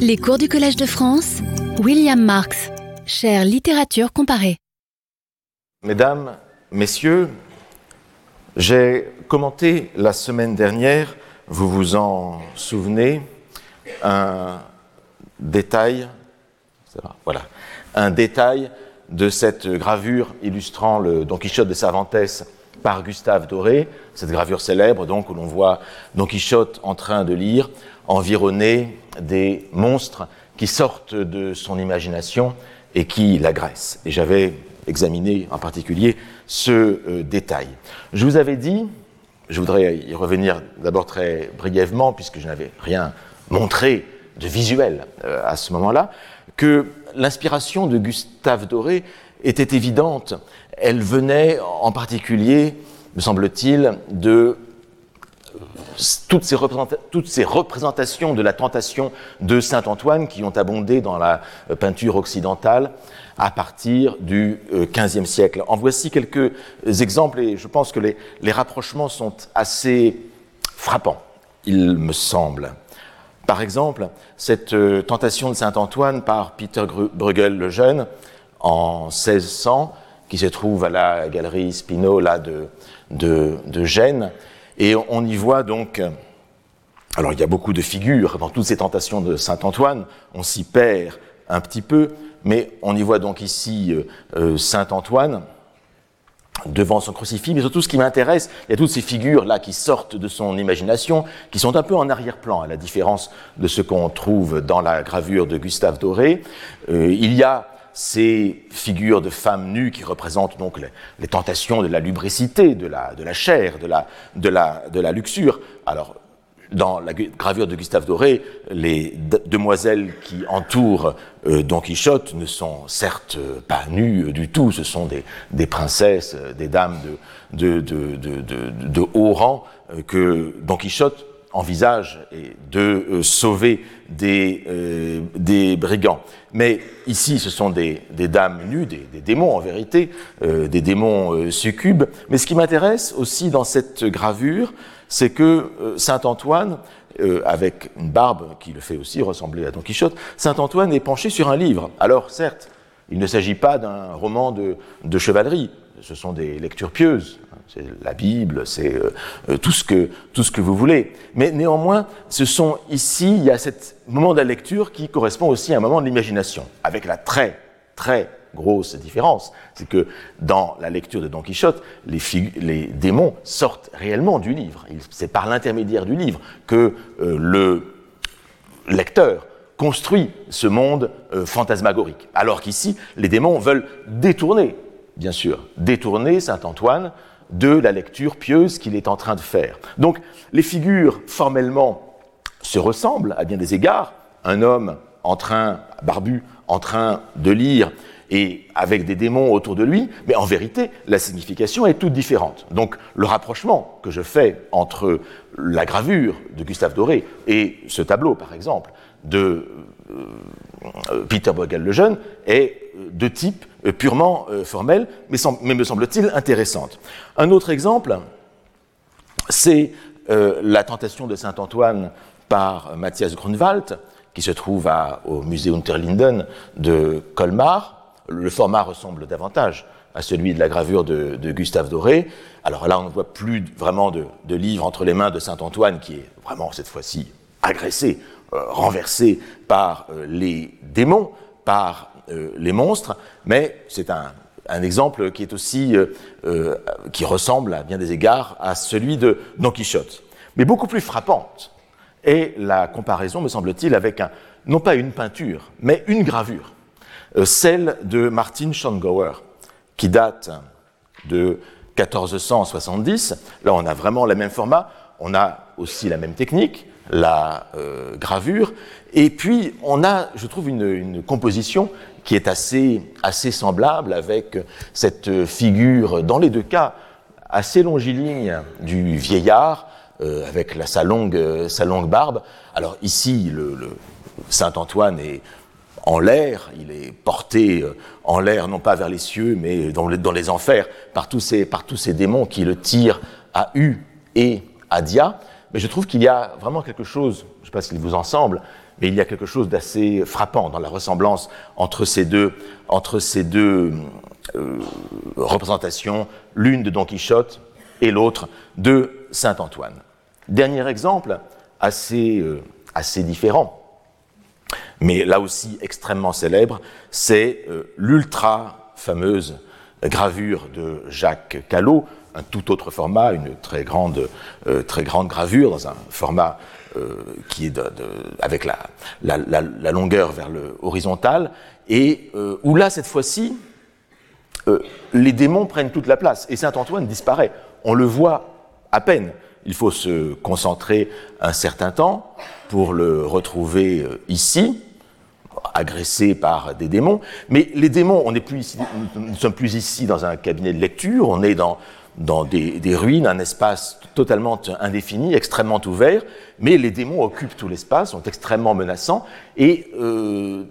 Les cours du Collège de France, William Marx, chère littérature comparée. Mesdames, Messieurs, j'ai commenté la semaine dernière, vous vous en souvenez, un détail, voilà, un détail de cette gravure illustrant le Don Quichotte de Cervantes par Gustave Doré, cette gravure célèbre donc où l'on voit Don Quichotte en train de lire, environné des monstres qui sortent de son imagination et qui l'agressent. Et j'avais examiné en particulier ce euh, détail. Je vous avais dit, je voudrais y revenir d'abord très brièvement puisque je n'avais rien montré de visuel euh, à ce moment-là, que l'inspiration de Gustave Doré était évidente. Elle venait en particulier, me semble-t-il, de toutes ces, représentations de la tentation de Saint Antoine qui ont abondé dans la euh, peinture occidentale à partir du XVe euh, siècle. En voici quelques exemples et je pense que les, rapprochements sont assez frappants, il me semble. Par exemple, cette euh, tentation de Saint Antoine par Peter Bruegel le Jeune en 1600, qui se trouve à la galerie Spinot là, de, de Gênes, et on y voit donc, alors il y a beaucoup de figures dans toutes ces tentations de Saint Antoine, on s'y perd un petit peu, mais on y voit donc ici euh, euh, Saint Antoine devant son crucifix, mais surtout ce qui m'intéresse, il y a toutes ces figures-là qui sortent de son imagination, qui sont un peu en arrière-plan, à la différence de ce qu'on trouve dans la gravure de Gustave Doré. Euh, il y a ces figures de femmes nues qui représentent donc les, tentations de la lubricité, de la, de la chair, de la, de, la, de la luxure. Alors, dans la gravure de Gustave Doré, les demoiselles qui entourent euh, Don Quichotte ne sont certes pas nues du tout, ce sont des, des princesses, des dames de, de, de, de haut rang euh, que Don Quichotte envisage de euh, sauver des, euh, des, brigands. Mais ici, ce sont des, des dames nues, des, des, démons en vérité, euh, des démons succubes. Mais ce qui m'intéresse aussi dans cette gravure, c'est que Saint Antoine, avec une barbe qui le fait aussi ressembler à Don Quichotte, Saint Antoine est penché sur un livre. Alors certes, il ne s'agit pas d'un roman de, de chevalerie, ce sont des lectures pieuses, c'est la Bible, c'est euh, euh, tout, ce que, tout ce que vous voulez. Mais néanmoins, ce sont ici, il y a ce moment de la lecture qui correspond aussi à un moment de l'imagination, avec la très, très grosse différence, c'est que dans la lecture de Don Quichotte, les, démons sortent réellement du livre. C'est par l'intermédiaire du livre que euh, le lecteur construit ce monde fantasmagorique. Alors qu'ici, les démons veulent détourner, bien sûr, détourner Saint Antoine de la lecture pieuse qu'il est en train de faire. Donc les figures formellement se ressemblent à bien des égards. Un homme en train, barbu, en train de lire et avec des démons autour de lui, mais en vérité, la signification est toute différente. Donc le rapprochement que je fais entre la gravure de Gustave Doré et ce tableau, par exemple, de euh, Peter Bruegel le Jeune est de type euh, purement euh, formel, mais, me semble-t-il intéressante. Un autre exemple, c'est la tentation de Saint-Antoine par Matthias Grunwald, qui se trouve au musée Unterlinden de Colmar. Le format ressemble davantage à celui de la gravure de, Gustave Doré. Alors là, on ne voit plus vraiment de, livre entre les mains de Saint-Antoine, qui est vraiment cette fois-ci agressé euh, renversé par euh, les démons, par euh, les monstres, mais c'est un, exemple qui est aussi qui ressemble à bien des égards à celui de Don Quichotte. Mais beaucoup plus frappante est la comparaison, me semble-t-il, avec non pas une peinture, mais une gravure, celle de Martin Schongauer, qui date de 1470. Là, on a vraiment le même format, on a aussi la même technique, la euh, gravure. Et puis, on a, je trouve, une, composition qui est assez, assez semblable avec cette figure, dans les deux cas, assez longiligne du vieillard, euh, avec sa, longue, sa longue barbe. Alors ici, le, Saint Antoine est en l'air, il est porté euh, en l'air, non pas vers les cieux, mais dans, dans les enfers, par tous, ces, par tous ces démons qui le tirent à U et à Dia mais je trouve qu'il y a vraiment quelque chose, je ne sais pas s'il vous en semble, mais il y a quelque chose d'assez frappant dans la ressemblance entre ces deux, euh, représentations, l'une de Don Quichotte et l'autre de Saint Antoine. Dernier exemple, assez, euh, assez différent, mais là aussi extrêmement célèbre, c'est euh, l'ultra fameuse gravure de Jacques Callot, un tout autre format, une très grande, très grande gravure dans un format qui est avec la, la, longueur vers le horizontal, et où là, cette fois-ci, les démons prennent toute la place, et Saint Antoine disparaît. On le voit à peine il faut se concentrer un certain temps pour le retrouver euh, ici, agressé par des démons. Mais les démons, on plus nous ne sommes plus ici dans un cabinet de lecture, on est dans, dans des, ruines, un espace totalement indéfini, extrêmement ouvert, mais les démons occupent tout l'espace, sont extrêmement menaçants et, euh,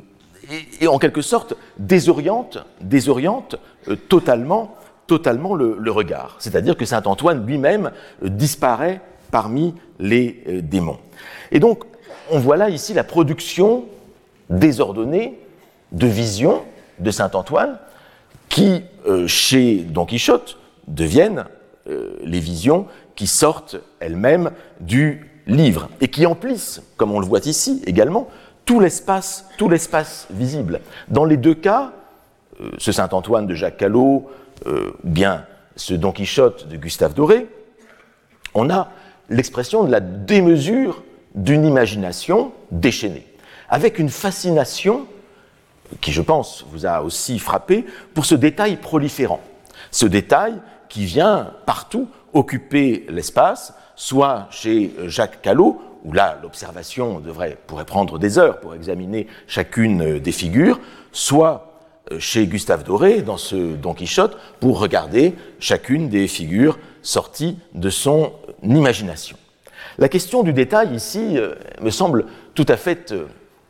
et, en quelque sorte désorientent, désorientent euh, totalement totalement le, regard. C'est-à-dire que Saint Antoine lui-même euh, disparaît parmi les démons. Et donc, on voit là ici la production désordonnée de visions de Saint Antoine qui, chez Don Quichotte, deviennent les visions qui sortent elles-mêmes du livre et qui emplissent, comme on le voit ici également, tout l'espace, tout l'espace visible. Dans les deux cas, ce Saint Antoine de Jacques Callot, euh, bien ce Don Quichotte de Gustave Doré, on a l'expression de la démesure d'une imagination déchaînée, avec une fascination qui, je pense, vous a aussi frappé pour ce détail proliférant. Ce détail qui vient partout occuper l'espace, soit chez Jacques Callot, où là l'observation pourrait prendre des heures pour examiner chacune des figures, soit euh, chez Gustave Doré, dans ce Don Quichotte, pour regarder chacune des figures sorties de son imagination. La question du détail ici euh, me semble tout à fait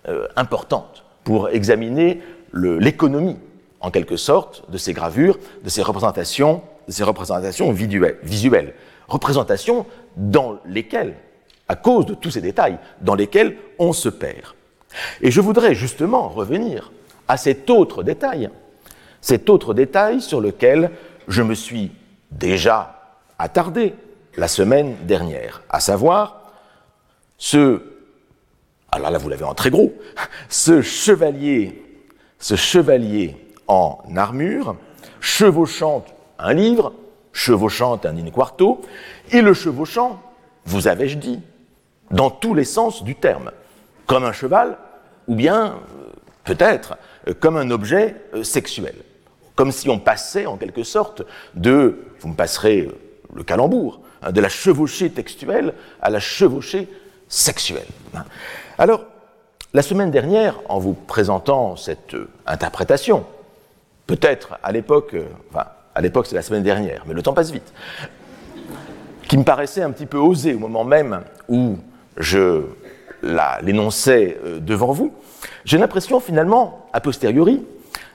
euh, importante pour examiner l'économie, en quelque sorte, de ces gravures, de ces représentations, ces représentations visuelles, représentations dans lesquelles, à cause de tous ces détails, dans lesquelles on se perd. Et je voudrais justement revenir à cet autre détail, cet autre détail sur lequel je me suis déjà attardé la semaine dernière, à savoir ce, alors là vous l'avez en très gros, ce chevalier, ce chevalier en armure, chevauchant un livre, chevauchant un in quarto, et le chevauchant, vous avais-je dit, dans tous les sens du terme, comme un cheval, ou bien peut-être euh, comme un objet euh, sexuel, comme si on passait en quelque sorte de, vous me passerez euh, le calembour, hein, de la chevauchée textuelle à la chevauchée sexuelle. Alors, la semaine dernière, en vous présentant cette interprétation, peut-être à l'époque, enfin, à l'époque c'est la semaine dernière, mais le temps passe vite, qui me paraissait un petit peu osée au moment même où je l'énonçais devant vous, j'ai l'impression finalement, a posteriori,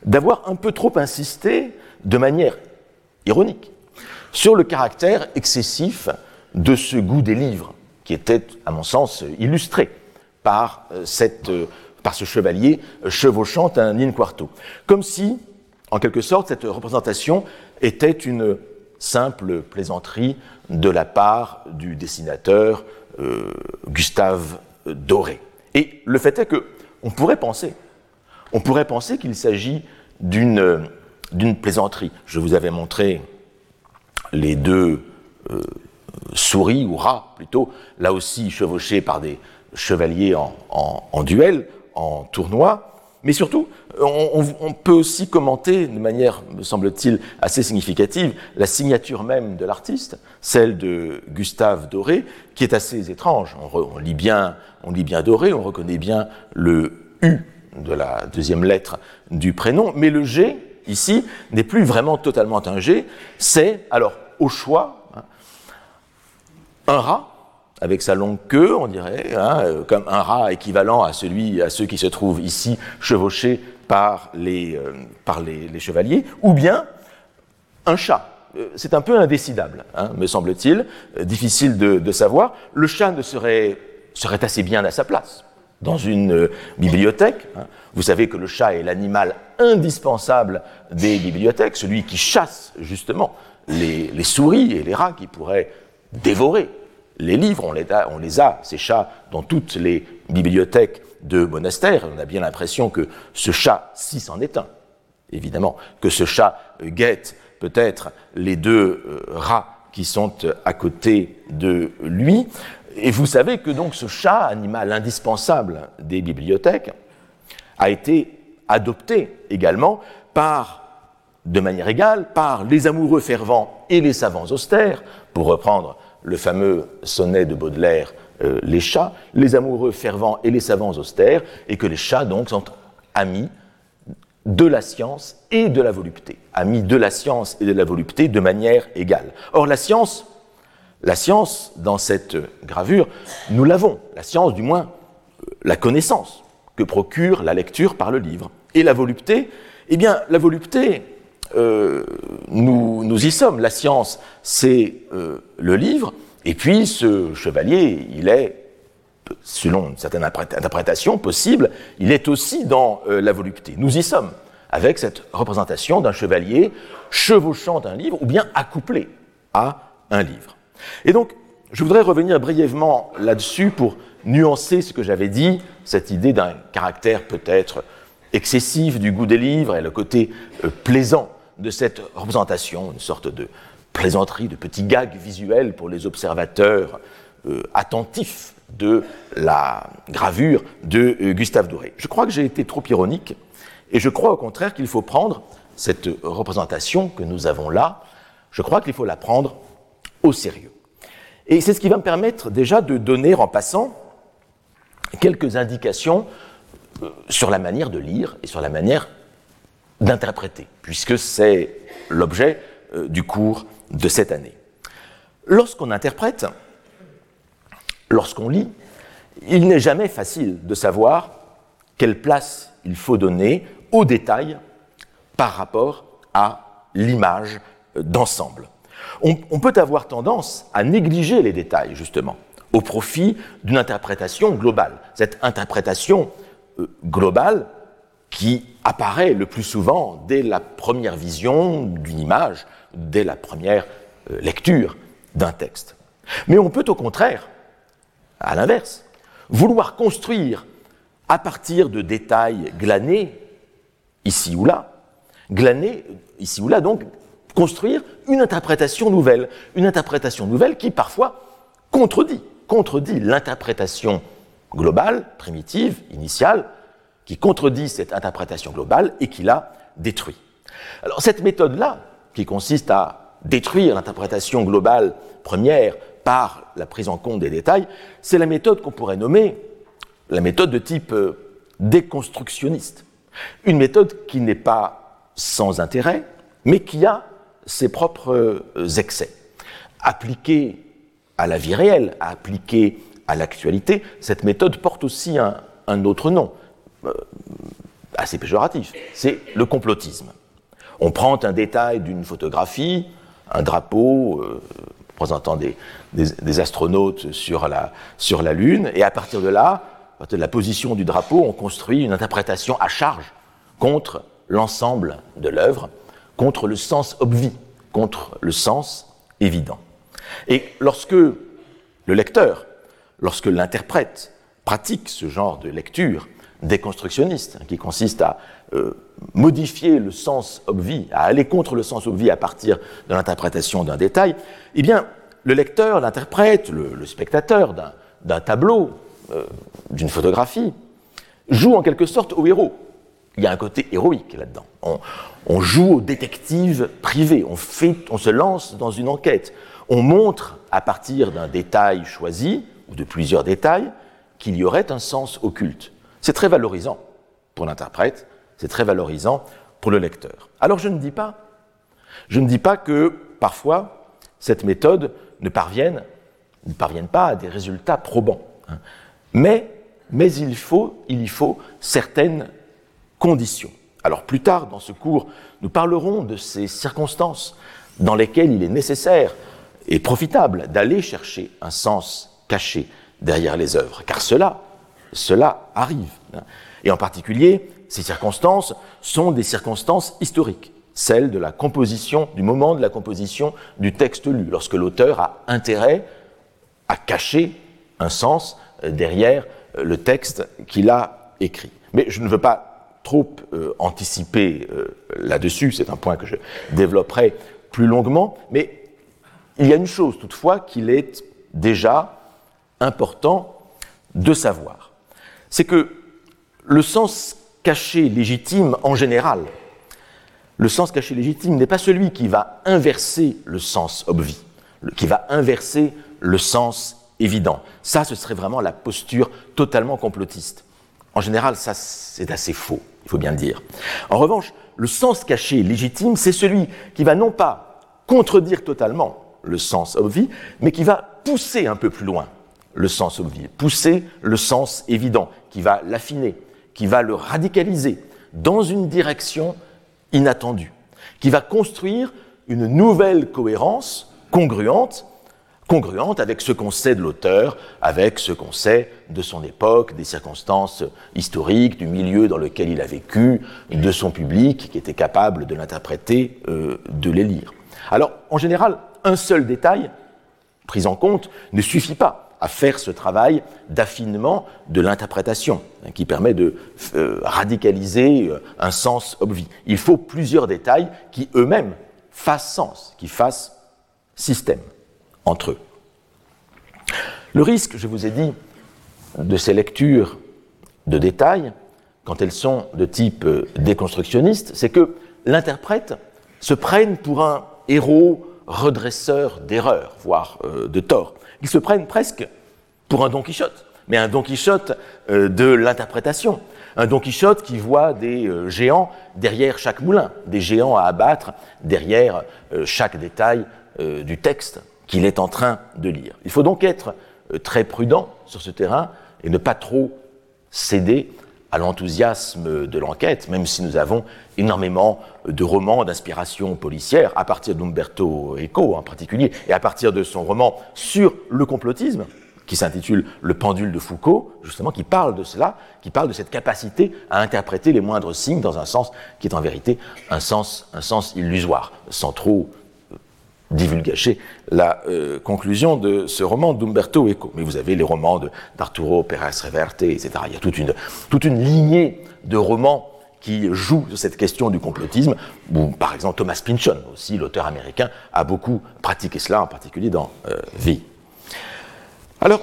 d'avoir un peu trop insisté de manière ironique sur le caractère excessif de ce goût des livres, qui était, à mon sens, illustré par, euh, euh, par ce chevalier chevauchant un in quarto. Comme si, en quelque sorte, cette représentation était une simple plaisanterie de la part du dessinateur euh, Gustave Doré. Et le fait est que on pourrait penser, qu'il s'agit d'une d'une plaisanterie. Je vous avais montré les deux euh, souris ou rats plutôt, là aussi chevauchés par des chevaliers en, duel, en tournoi. Mais surtout, on, peut aussi commenter de manière, me semble-t-il, assez significative la signature même de l'artiste, celle de Gustave Doré, qui est assez étrange. On, lit bien, Doré, on reconnaît bien le U de la deuxième lettre du prénom, mais le G, ici, n'est plus vraiment totalement un G, c'est, alors, au choix, hein, un rat, avec sa longue queue, on dirait, hein, comme un rat équivalent à celui, à ceux qui se trouvent ici chevauchés par les, euh, les, chevaliers, ou bien un chat. Euh, c'est un peu indécidable, hein, me semble-t-il, difficile de, savoir. Le chat serait, serait assez bien à sa place dans une euh, bibliothèque. Hein. Vous savez que le chat est l'animal indispensable des bibliothèques, celui qui chasse justement les, souris et les rats qui pourraient dévorer les livres. On les, a, ces chats, dans toutes les bibliothèques de monastères. On a bien l'impression que ce chat, si c'en est un, évidemment, que ce chat guette peut-être les deux euh, rats qui sont à côté de lui. Et vous savez que donc ce chat, animal indispensable des bibliothèques, a été adopté également par, de manière égale, par les amoureux fervents et les savants austères, pour reprendre le fameux sonnet de Baudelaire, euh, les chats, les amoureux fervents et les savants austères, et que les chats donc sont amis de la science et de la volupté, amis de la science et de la volupté de manière égale. Or, la science, la science, dans cette gravure, nous l'avons, la science du moins, euh, la connaissance que procure la lecture par le livre. Et la volupté, eh bien, la volupté, euh, nous, y sommes. La science, c'est euh, le livre, et puis ce chevalier, il est selon une certaine interprétation possible, il est aussi dans euh, la volupté. Nous y sommes, avec cette représentation d'un chevalier chevauchant un livre ou bien accouplé à un livre. Et donc, je voudrais revenir brièvement là-dessus pour nuancer ce que j'avais dit, cette idée d'un caractère peut-être excessif du goût des livres et le côté plaisant de cette représentation, une sorte de plaisanterie, de petit gag visuel pour les observateurs euh, attentifs de la gravure de euh, Gustave Doré. Je crois que j'ai été trop ironique et je crois au contraire qu'il faut prendre cette représentation que nous avons là, je crois qu'il faut la prendre au sérieux. Et c'est ce qui va me permettre déjà de donner en passant quelques indications euh, sur la manière de lire et sur la manière d'interpréter, puisque c'est l'objet euh, du cours de cette année. Lorsqu'on interprète, lorsqu'on lit, il n'est jamais facile de savoir quelle place il faut donner aux détails par rapport à l'image d'ensemble. On, peut avoir tendance à négliger les détails, justement, au profit d'une interprétation globale. Cette interprétation euh, globale qui apparaît le plus souvent dès la première vision d'une image, dès la première euh, lecture d'un texte. Mais on peut au contraire à l'inverse, vouloir construire à partir de détails glanés ici ou là, glanés ici ou là, donc construire une interprétation nouvelle, une interprétation nouvelle qui parfois contredit, contredit l'interprétation globale, primitive, initiale, qui contredit cette interprétation globale et qui la détruit. Alors cette méthode-là, qui consiste à détruire l'interprétation globale première par la prise en compte des détails, c'est la méthode qu'on pourrait nommer la méthode de type euh, déconstructionniste. Une méthode qui n'est pas sans intérêt, mais qui a ses propres euh, excès. Appliquée à la vie réelle, appliquée à l'actualité, cette méthode porte aussi un, autre nom, assez péjoratif, c'est le complotisme. On prend un détail d'une photographie, un drapeau, représentant des, astronautes sur la, sur la Lune, et à partir de là, à partir de la position du drapeau, on construit une interprétation à charge contre l'ensemble de l'œuvre, contre le sens obvi, contre le sens évident. Et lorsque le lecteur, lorsque l'interprète pratique ce genre de lecture déconstructionniste, qui consiste à euh, modifier le sens obvi, à aller contre le sens obvi à partir de l'interprétation d'un détail, eh bien, le lecteur, l'interprète, le, spectateur d'un tableau, euh, d'une photographie, joue en quelque sorte au héros. Il y a un côté héroïque là-dedans. On, joue au détective privé, on se lance dans une enquête. On montre, à partir d'un détail choisi, ou de plusieurs détails, qu'il y aurait un sens occulte. C'est très valorisant pour l'interprète, c'est très valorisant pour le lecteur. Alors je ne dis pas, je ne dis pas que parfois cette méthode ne parvienne, ne parvienne pas à des résultats probants. Hein. Mais, il, faut, il y faut certaines conditions. Alors plus tard dans ce cours, nous parlerons de ces circonstances dans lesquelles il est nécessaire et profitable d'aller chercher un sens caché derrière les œuvres, car cela, cela arrive. Et en particulier, ces circonstances sont des circonstances historiques, celles de la composition, du moment de la composition du texte lu, lorsque l'auteur a intérêt à cacher un sens derrière le texte qu'il a écrit. Mais je ne veux pas trop euh, anticiper euh, là-dessus, c'est un point que je développerai plus longuement, mais il y a une chose toutefois qu'il est déjà important de savoir. C'est que le sens caché légitime en général, le sens caché légitime n'est pas celui qui va inverser le sens obvi, qui va inverser le sens évident. Ça, ce serait vraiment la posture totalement complotiste. En général, ça, c'est assez faux, il faut bien le dire. En revanche, le sens caché légitime, c'est celui qui va non pas contredire totalement le sens obvi, mais qui va pousser un peu plus loin le sens obvi, pousser le sens évident, qui va l'affiner, qui va le radicaliser dans une direction inattendue, qui va construire une nouvelle cohérence congruente congruente avec ce qu'on sait de l'auteur, avec ce qu'on sait de son époque, des circonstances historiques, du milieu dans lequel il a vécu, de son public qui était capable de l'interpréter, euh, de les lire. Alors, en général, un seul détail pris en compte ne suffit pas à faire ce travail d'affinement de l'interprétation, hein, qui permet de euh, radicaliser euh, un sens obvi. Il faut plusieurs détails qui eux-mêmes fassent sens, qui fassent système entre eux. Le risque, je vous ai dit, de ces lectures de détails, quand elles sont de type euh, déconstructionniste, c'est que l'interprète se prenne pour un héros redresseur d'erreurs, voire de torts. Il se prenne presque pour un Don Quichotte, mais un Don Quichotte euh, de l'interprétation. Un Don Quichotte qui voit des géants derrière chaque moulin, des géants à abattre derrière chaque détail du texte qu'il est en train de lire. Il faut donc être euh, très prudent sur ce terrain et ne pas trop céder à l'enthousiasme de l'enquête, même si nous avons énormément de romans d'inspiration policière, à partir d'Umberto Eco en particulier, et à partir de son roman sur le complotisme, qui s'intitule Le pendule de Foucault, justement, qui parle de cela, qui parle de cette capacité à interpréter les moindres signes dans un sens qui est en vérité un sens, un sens illusoire, sans trop divulgacher la euh, conclusion de ce roman d'Umberto Eco. Mais vous avez les romans d'Arturo Pérez Reverte, etc. Il y a toute une, toute une lignée de romans qui jouent sur cette question du complotisme, ou par exemple Thomas Pynchon, aussi l'auteur américain, a beaucoup pratiqué cela, en particulier dans euh, Vie. Alors,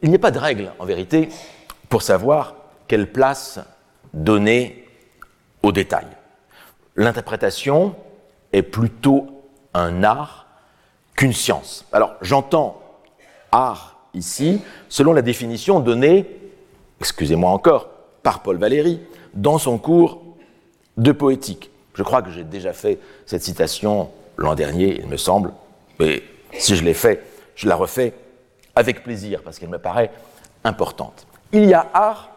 il n'y a pas de règle, en vérité, pour savoir quelle place donner aux détails. L'interprétation est plutôt un art qu'une science. Alors j'entends art ici selon la définition donnée, excusez-moi encore, par Paul Valéry dans son cours de poétique. Je crois que j'ai déjà fait cette citation l'an dernier, il me semble, mais si je l'ai fait, je la refais avec plaisir parce qu'elle me paraît importante. Il y a art,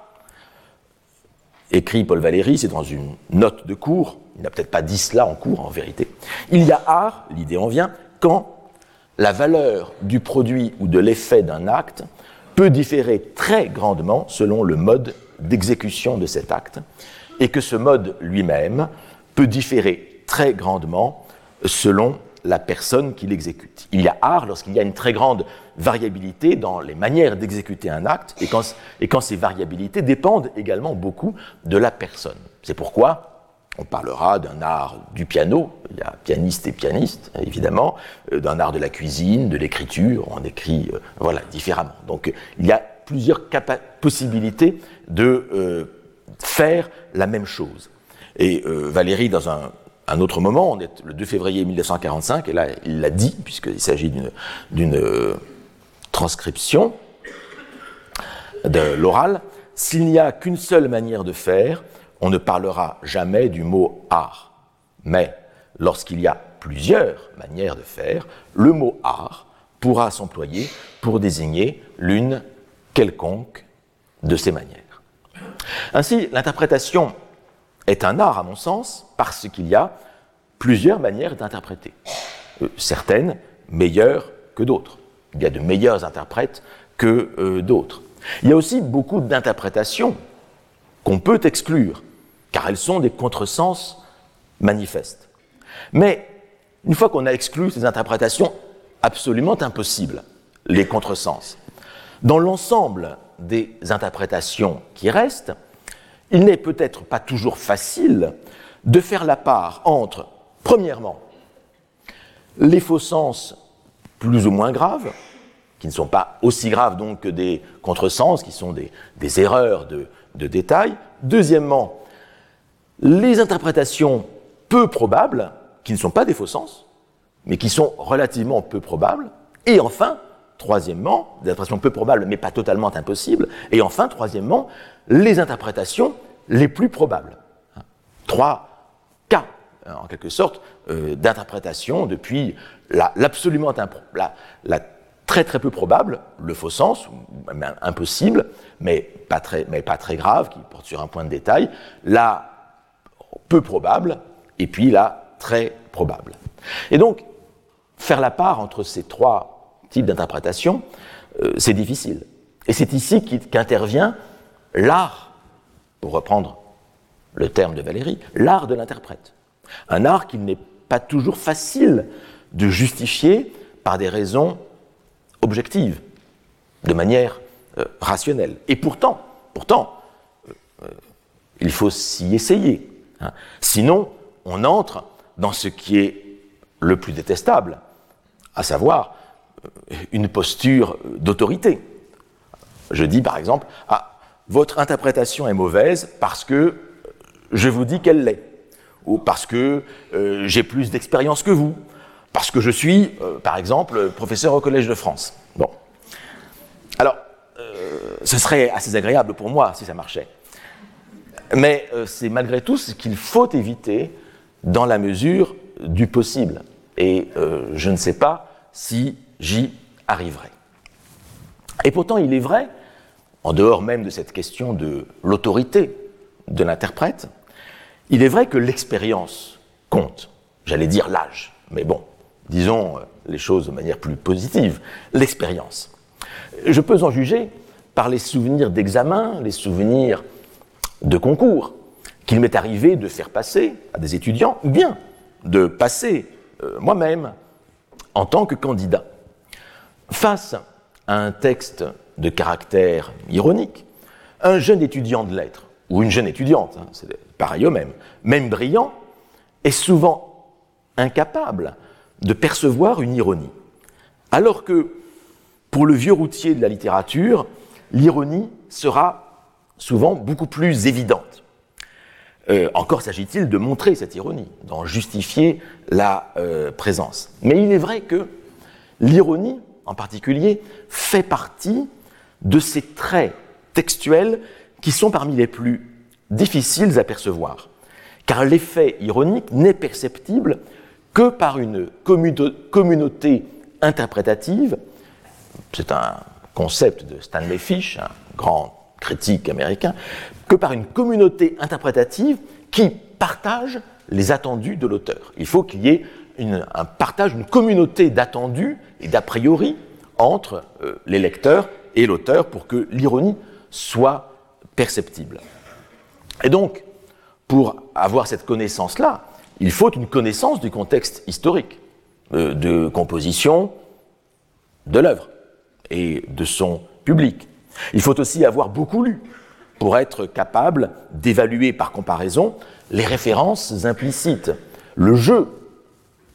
écrit Paul Valéry, c'est dans une note de cours, il n'a peut-être pas dit cela en cours en vérité. Il y a art, l'idée en vient, quand la valeur du produit ou de l'effet d'un acte peut différer très grandement selon le mode d'exécution de cet acte, et que ce mode lui-même peut différer très grandement selon la personne qui l'exécute. Il y a art lorsqu'il y a une très grande variabilité dans les manières d'exécuter un acte, et quand, et quand ces variabilités dépendent également beaucoup de la personne. C'est pourquoi on parlera d'un art du piano, il y a pianiste et pianiste, évidemment, euh, d'un art de la cuisine, de l'écriture, on écrit euh, voilà, différemment. Donc il y a plusieurs possibilités de euh, faire la même chose. Et Valérie, dans un, un, autre moment, on est le 2 février 1945, et là il l'a dit, puisqu'il s'agit d'une transcription de l'oral, s'il n'y a qu'une seule manière de faire, on ne parlera jamais du mot art. Mais lorsqu'il y a plusieurs manières de faire, le mot art pourra s'employer pour désigner l'une quelconque de ces manières. Ainsi, l'interprétation est un art, à mon sens, parce qu'il y a plusieurs manières d'interpréter. Euh, certaines meilleures que d'autres. Il y a de meilleurs interprètes que euh, d'autres. Il y a aussi beaucoup d'interprétations qu'on peut exclure, car elles sont des contresens manifestes. Mais une fois qu'on a exclu ces interprétations absolument impossibles, les contresens, dans l'ensemble des interprétations qui restent, il n'est peut-être pas toujours facile de faire la part entre, premièrement, les faux sens plus ou moins graves, qui ne sont pas aussi graves donc que des contresens, qui sont des, erreurs de, de détail. Deuxièmement, les interprétations peu probables, qui ne sont pas des faux sens, mais qui sont relativement peu probables. Et enfin, troisièmement, des interprétations peu probables, mais pas totalement impossibles. Et enfin, troisièmement, les interprétations les plus probables. Trois cas, en quelque sorte, euh, d'interprétation depuis l'absolument la, très très peu probable, le faux sens, impossible, mais pas, très, mais pas très grave, qui porte sur un point de détail, la peu probable, et puis la très probable. Et donc, faire la part entre ces trois types d'interprétation, euh, c'est difficile. Et c'est ici qu'intervient l'art, pour reprendre le terme de Valérie, l'art de l'interprète. Un art qu'il n'est pas toujours facile de justifier par des raisons objectives, de manière euh, rationnelle. Et pourtant, pourtant, euh, il faut s'y essayer. Hein. Sinon, on entre dans ce qui est le plus détestable, à savoir euh, une posture d'autorité. Je dis par exemple, ah, votre interprétation est mauvaise parce que je vous dis qu'elle l'est, ou parce que euh, j'ai plus d'expérience que vous, parce que je suis, euh, par exemple, professeur au Collège de France. Bon. Alors, ce serait assez agréable pour moi si ça marchait. Mais c'est malgré tout ce qu'il faut éviter dans la mesure du possible et euh, je ne sais pas si j'y arriverai. Et pourtant, il est vrai, en dehors même de cette question de l'autorité de l'interprète, il est vrai que l'expérience compte. J'allais dire l'âge, mais bon, disons euh, les choses de manière plus positive, l'expérience. Je peux en juger par les souvenirs d'examen, les souvenirs de concours qu'il m'est arrivé de faire passer à des étudiants, ou bien de passer euh, moi-même en tant que candidat. Face à un texte de caractère ironique, un jeune étudiant de lettres, ou une jeune étudiante, hein, c'est pareil au même, même brillant, est souvent incapable de percevoir une ironie. Alors que pour le vieux routier de la littérature, l'ironie sera souvent beaucoup plus évidente. Euh, encore s'agit-il de montrer cette ironie, d'en justifier la euh, présence. Mais il est vrai que l'ironie, en particulier, fait partie de ces traits textuels qui sont parmi les plus difficiles à percevoir. Car l'effet ironique n'est perceptible que par une communauté interprétative. C'est un concept de Stanley Fish, un grand critique américain, que par une communauté interprétative qui partage les attendus de l'auteur. Il faut qu'il y ait un partage, une communauté d'attendus et d'a priori entre euh, les lecteurs et l'auteur pour que l'ironie soit perceptible. Et donc, pour avoir cette connaissance-là, il faut une connaissance du contexte historique, euh, de composition de l'œuvre et de son public. Il faut aussi avoir beaucoup lu pour être capable d'évaluer par comparaison les références implicites, le jeu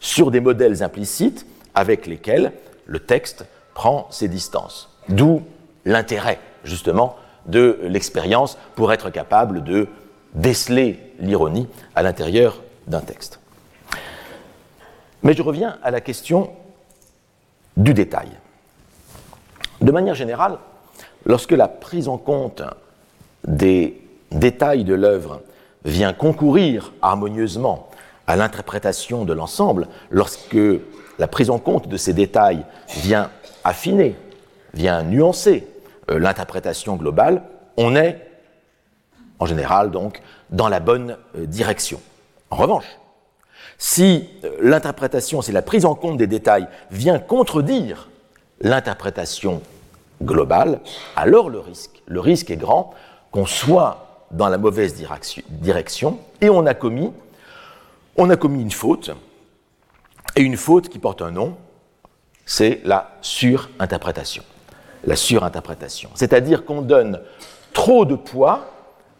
sur des modèles implicites avec lesquels le texte prend ses distances. D'où l'intérêt, justement, de l'expérience pour être capable de déceler l'ironie à l'intérieur d'un texte. Mais je reviens à la question du détail. De manière générale, lorsque la prise en compte des détails de l'œuvre vient concourir harmonieusement à l'interprétation de l'ensemble, lorsque la prise en compte de ces détails vient affiner, vient nuancer euh, l'interprétation globale, on est, en général, donc, dans la bonne euh, direction. En revanche, si euh, l'interprétation, si la prise en compte des détails vient contredire l'interprétation globale, alors le risque, est grand qu'on soit dans la mauvaise direction et on a commis, on a commis une faute, et une faute qui porte un nom, c'est la surinterprétation. La surinterprétation. C'est-à-dire qu'on donne trop de poids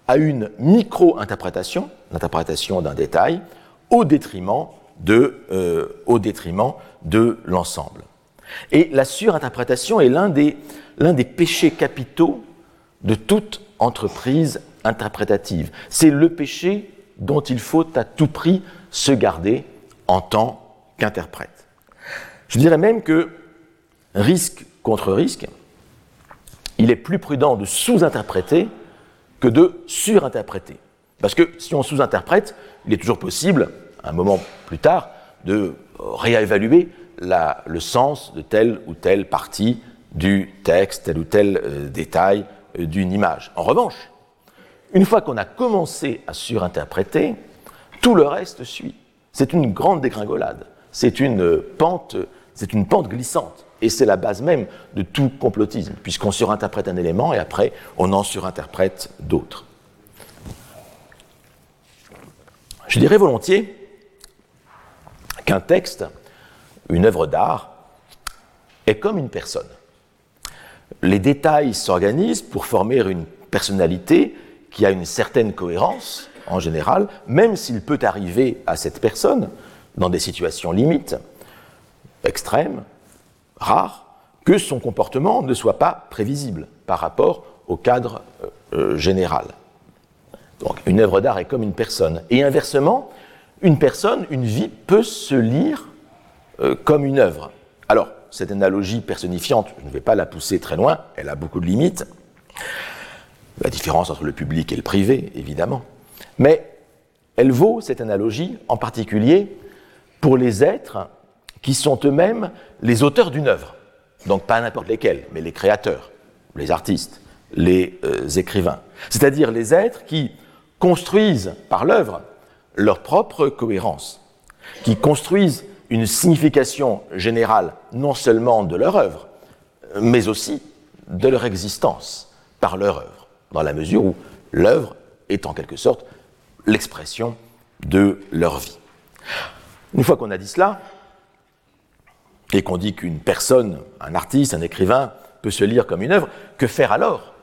à une micro-interprétation, l'interprétation d'un détail, au détriment de, euh, au détriment de l'ensemble. Et la surinterprétation est l'un des, l'un des péchés capitaux de toute entreprise interprétative. C'est le péché dont il faut à tout prix se garder en tant qu'interprète. Je dirais même que risque contre risque, il est plus prudent de sous-interpréter que de surinterpréter. Parce que si on sous-interprète, il est toujours possible, un moment plus tard, de réévaluer le sens de telle ou telle partie du texte, tel ou tel euh, détail euh, d'une image. En revanche, une fois qu'on a commencé à surinterpréter, tout le reste suit. C'est une grande dégringolade. C'est une pente, c'est une pente glissante. Et c'est la base même de tout complotisme, puisqu'on surinterprète un élément et après on en surinterprète d'autres. Je dirais volontiers qu'un texte, une œuvre d'art, est comme une personne. Les détails s'organisent pour former une personnalité qui a une certaine cohérence, en général, même s'il peut arriver à cette personne, dans des situations limites, extrêmes, rares, que son comportement ne soit pas prévisible par rapport au cadre euh, euh, général. Donc une œuvre d'art est comme une personne. Et inversement, une personne, une vie peut se lire euh, comme une œuvre. Alors, cette analogie personnifiante, je ne vais pas la pousser très loin, elle a beaucoup de limites. La différence entre le public et le privé, évidemment. Mais elle vaut, cette analogie, en particulier pour les êtres qui sont eux-mêmes les auteurs d'une œuvre. Donc pas n'importe lesquels, mais les créateurs, les artistes, les euh, écrivains. C'est-à-dire les êtres qui construisent par l'œuvre leur propre cohérence, qui construisent une signification générale non seulement de leur œuvre, mais aussi de leur existence par leur œuvre, dans la mesure où l'œuvre est en quelque sorte l'expression de leur vie. Une fois qu'on a dit cela, et qu'on dit qu'une personne, un artiste, un écrivain, peut se lire comme une œuvre, que faire alors?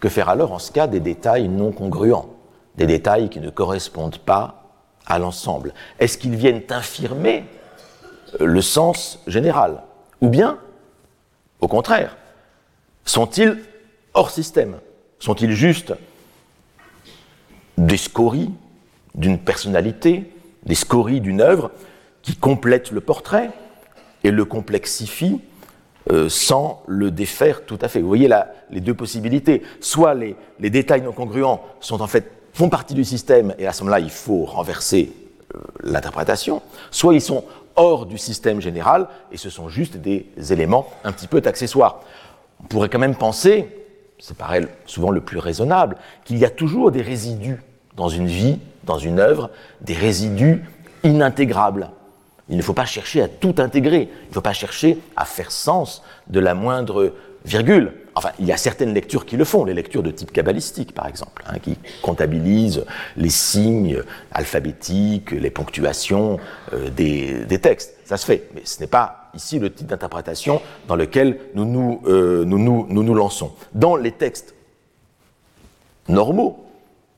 Que faire alors en ce cas des détails non congruents, des détails qui ne correspondent pas à l'ensemble? Est-ce qu'ils viennent infirmer le sens général Ou bien, au contraire, sont-ils hors système Sont-ils juste des scories d'une personnalité, des scories d'une œuvre qui complètent le portrait et le complexifient euh, sans le défaire tout à fait? Vous voyez là les deux possibilités. Soit les, les, détails non congruents sont en fait font partie du système et à ce moment-là il faut renverser euh, l'interprétation, soit ils sont hors du système général et ce sont juste des éléments un petit peu accessoires. On pourrait quand même penser, c'est paraît souvent le plus raisonnable, qu'il y a toujours des résidus dans une vie, dans une œuvre, des résidus inintégrables. Il ne faut pas chercher à tout intégrer, il ne faut pas chercher à faire sens de la moindre virgule. Enfin, il y a certaines lectures qui le font, les lectures de type kabbalistique, par exemple, hein, qui comptabilisent les signes alphabétiques, les ponctuations euh, des, textes. Ça se fait, mais ce n'est pas ici le type d'interprétation dans lequel nous nous, euh, nous, nous, nous nous lançons. Dans les textes normaux,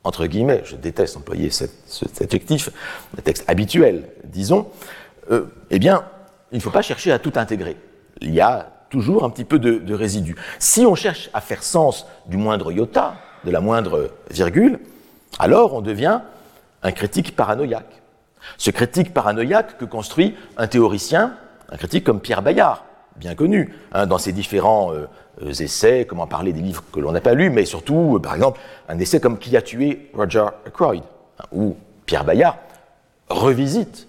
entre guillemets, je déteste employer cet, cet adjectif, les textes habituels, disons, euh, eh bien, il ne faut pas chercher à tout intégrer. Il y a toujours un petit peu de, de résidus. Si on cherche à faire sens du moindre iota, de la moindre virgule, alors on devient un critique paranoïaque. Ce critique paranoïaque que construit un théoricien, un critique comme Pierre Bayard, bien connu, hein, dans ses différents euh, essais, comment parler des livres que l'on n'a pas lus, mais surtout, euh, par exemple, un essai comme Qui a tué Roger Ackroyd, hein, où Pierre Bayard revisite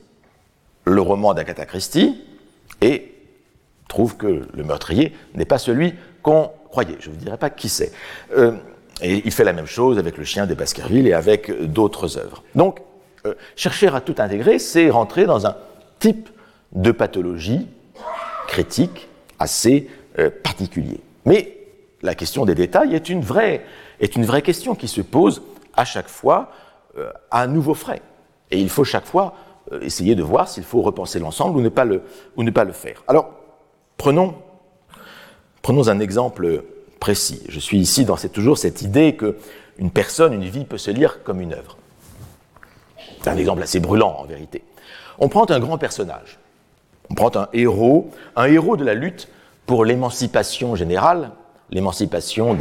le roman d'Agatha Christie et trouve que le meurtrier n'est pas celui qu'on croyait. Je ne vous dirai pas qui c'est. Euh, et il fait la même chose avec le chien de Baskerville et avec d'autres œuvres. Donc, euh, chercher à tout intégrer, c'est rentrer dans un type de pathologie critique assez euh, particulier. Mais la question des détails est une vraie, est une vraie question qui se pose à chaque fois à un nouveau frais. Et il faut chaque fois essayer de voir s'il faut repenser l'ensemble ou, ne pas le, ou ne pas le faire. Alors, prenons, un exemple précis. Je suis ici dans cette, toujours cette idée qu'une personne, une vie peut se lire comme une œuvre. C'est un exemple assez brûlant en vérité. On prend un grand personnage, on prend un héros, un héros de la lutte pour l'émancipation générale, l'émancipation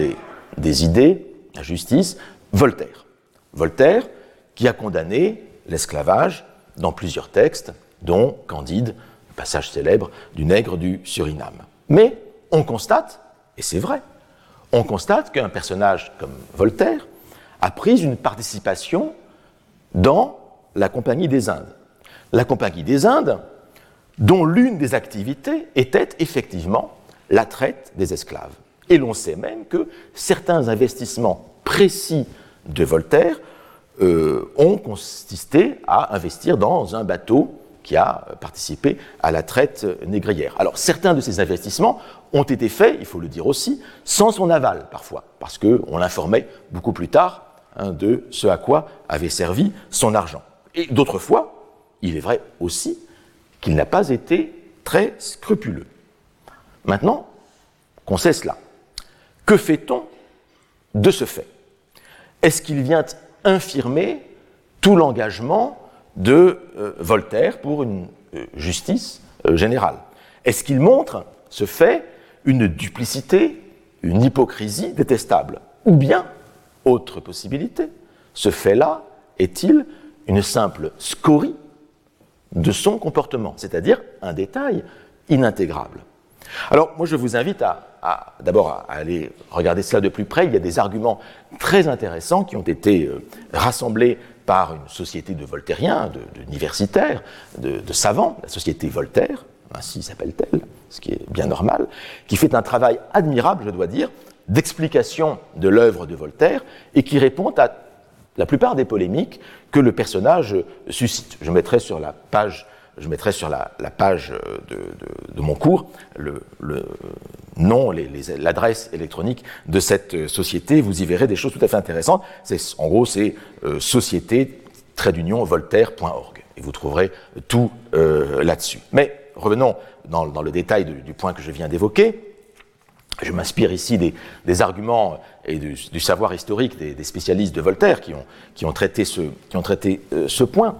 des idées, la justice, Voltaire. Voltaire qui a condamné l'esclavage dans plusieurs textes, dont Candide, passage célèbre du nègre du Suriname. Mais on constate, et c'est vrai, on constate qu'un personnage comme Voltaire a pris une participation dans la Compagnie des Indes. La Compagnie des Indes, dont l'une des activités était effectivement la traite des esclaves. Et l'on sait même que certains investissements précis de Voltaire euh, ont consisté à investir dans un bateau qui a participé à la traite négrière. Alors certains de ces investissements ont été faits, il faut le dire aussi, sans son aval parfois, parce qu'on l'informait beaucoup plus tard hein, de ce à quoi avait servi son argent. Et d'autres fois, il est vrai aussi qu'il n'a pas été très scrupuleux. Maintenant qu'on sait cela, que fait-on de ce fait? Est-ce qu'il vient infirmer tout l'engagement de euh, Voltaire pour une euh, justice euh, générale. Est-ce qu'il montre ce fait une duplicité, une hypocrisie détestable Ou bien, autre possibilité, ce fait-là est-il une simple scorie de son comportement, c'est-à-dire un détail inintégrable? Alors, moi, je vous invite à, d'abord à aller regarder cela de plus près. Il y a des arguments très intéressants qui ont été rassemblés par une société de voltairiens, d'universitaires, de, de, savants, la société Voltaire, ainsi s'appelle-t-elle, ce qui est bien normal, qui fait un travail admirable, je dois dire, d'explication de l'œuvre de Voltaire et qui répond à la plupart des polémiques que le personnage suscite. Je mettrai sur la page je mettrai sur la, page de, mon cours le, nom, l'adresse électronique de cette société. Vous y verrez des choses tout à fait intéressantes. En gros, c'est euh, société voltaire.org et vous trouverez tout euh, là-dessus. Mais revenons dans, le détail du, point que je viens d'évoquer. Je m'inspire ici des, arguments et du, savoir historique des, spécialistes de Voltaire qui ont, traité euh, ce point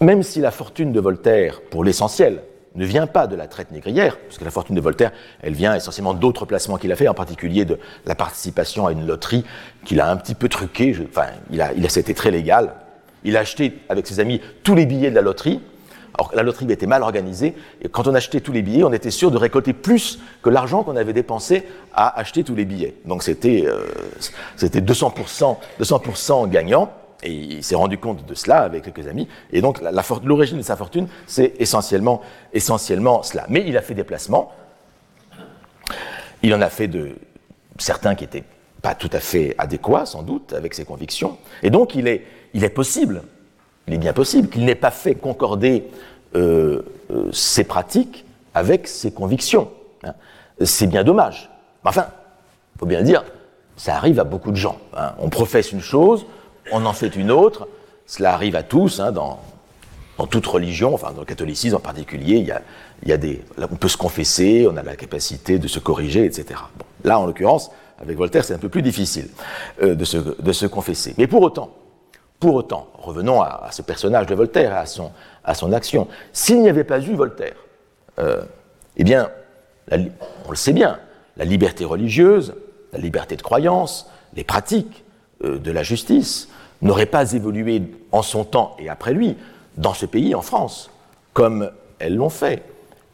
même si la fortune de Voltaire, pour l'essentiel, ne vient pas de la traite négrière, parce que la fortune de Voltaire, elle vient essentiellement d'autres placements qu'il a fait, en particulier de la participation à une loterie qu'il a un petit peu truquée. enfin, il a, il a, c'était très légal. Il a acheté avec ses amis tous les billets de la loterie. Alors la loterie était mal organisée, et quand on achetait tous les billets, on était sûr de récolter plus que l'argent qu'on avait dépensé à acheter tous les billets. Donc c'était, euh, c'était 200%, 200 gagnant. Et il s'est rendu compte de cela avec quelques amis. Et donc, l'origine de sa fortune, c'est essentiellement, essentiellement cela. Mais il a fait des placements. Il en a fait de certains qui n'étaient pas tout à fait adéquats, sans doute, avec ses convictions. Et donc, il est, il est possible, il est bien possible qu'il n'ait pas fait concorder euh, euh, ses pratiques avec ses convictions. Hein. C'est bien dommage. Enfin, faut bien dire, ça arrive à beaucoup de gens. Hein. On professe une chose, on en fait une autre. Cela arrive à tous, hein, dans, toute religion, enfin dans le catholicisme en particulier, il y a, des, on peut se confesser, on a la capacité de se corriger, etc. là, en l'occurrence, avec Voltaire, c'est un peu plus difficile euh, de, se, confesser. Mais pour autant, pour autant, revenons à, ce personnage de Voltaire, à son, action. S'il n'y avait pas eu Voltaire, euh, eh bien, on le sait bien, la liberté religieuse, la liberté de croyance, les pratiques de la justice, n'aurait pas évolué en son temps et après lui dans ce pays, en France, comme elles l'ont fait.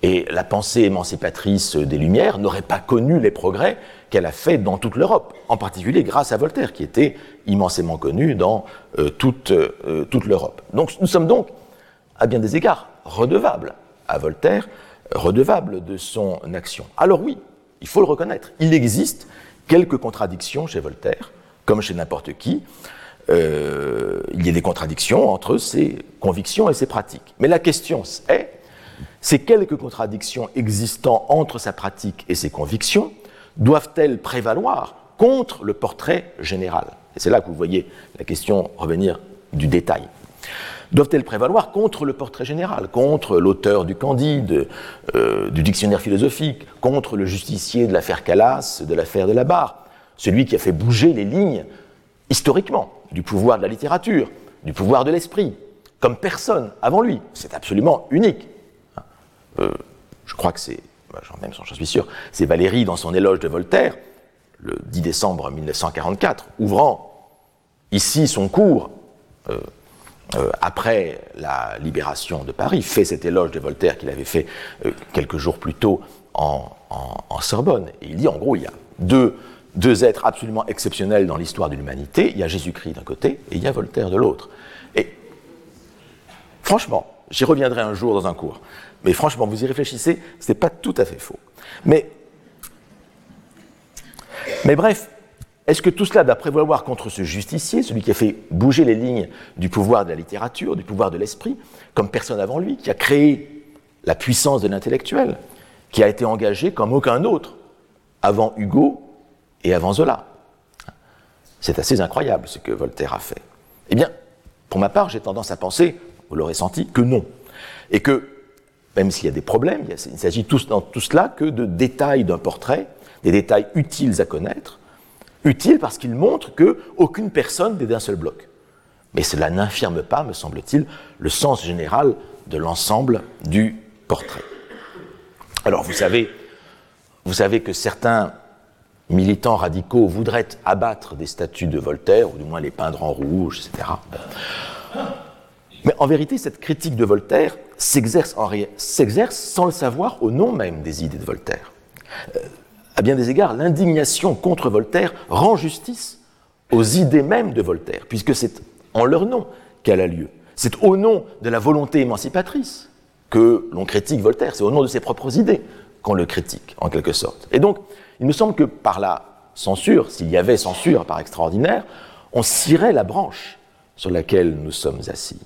Et la pensée émancipatrice des Lumières n'aurait pas connu les progrès qu'elle a fait dans toute l'Europe, en particulier grâce à Voltaire, qui était immensément connu dans euh, toute, euh, toute l'Europe. Donc nous sommes donc, à bien des égards, redevables à Voltaire, redevables de son action. Alors oui, il faut le reconnaître, il existe quelques contradictions chez Voltaire, comme chez n'importe qui, euh, il y a des contradictions entre ses convictions et ses pratiques. Mais la question est, ces quelques contradictions existant entre sa pratique et ses convictions doivent-elles prévaloir contre le portrait général? Et c'est là que vous voyez la question revenir du détail. Doivent-elles prévaloir contre le portrait général, contre l'auteur du Candide, euh, du dictionnaire philosophique, contre le justicier de l'affaire Calas, de l'affaire de la Barre, celui qui a fait bouger les lignes historiquement du pouvoir de la littérature, du pouvoir de l'esprit, comme personne avant lui. C'est absolument unique. Euh, je crois que c'est, même j'en suis sûr, c'est Valérie dans son éloge de Voltaire, le 10 décembre 1944, ouvrant ici son cours euh, euh, après la libération de Paris, fait cet éloge de Voltaire qu'il avait fait quelques jours plus tôt en, Sorbonne. Et il dit en gros, il y a deux, deux êtres absolument exceptionnels dans l'histoire de l'humanité. Il y a Jésus-Christ d'un côté et il y a Voltaire de l'autre. Et franchement, j'y reviendrai un jour dans un cours. Mais franchement, vous y réfléchissez, ce n'est pas tout à fait faux. Mais, mais bref, est-ce que tout cela doit prévaloir contre ce justicier, celui qui a fait bouger les lignes du pouvoir de la littérature, du pouvoir de l'esprit, comme personne avant lui, qui a créé la puissance de l'intellectuel, qui a été engagé comme aucun autre avant Hugo et avant Zola C'est assez incroyable ce que Voltaire a fait. Eh bien, pour ma part, j'ai tendance à penser, vous l'aurez senti, que non. Et que même s'il y a des problèmes, il s'agit dans tout cela que de détails d'un portrait, des détails utiles à connaître, utiles parce qu'ils montrent qu'aucune personne n'est d'un seul bloc. Mais cela n'infirme pas, me semble-t-il, le sens général de l'ensemble du portrait. Alors vous savez, vous savez que certains militants radicaux voudraient abattre des statues de Voltaire, ou du moins les peindre en rouge, etc. Mais en vérité, cette critique de Voltaire s'exerce, sans le savoir au nom même des idées de Voltaire. Euh, à bien des égards, l'indignation contre Voltaire rend justice aux idées mêmes de Voltaire, puisque c'est en leur nom qu'elle a lieu. C'est au nom de la volonté émancipatrice que l'on critique Voltaire, c'est au nom de ses propres idées qu'on le critique, en quelque sorte. Et donc, il me semble que par la censure, s'il y avait censure par extraordinaire, on cirait la branche sur laquelle nous sommes assis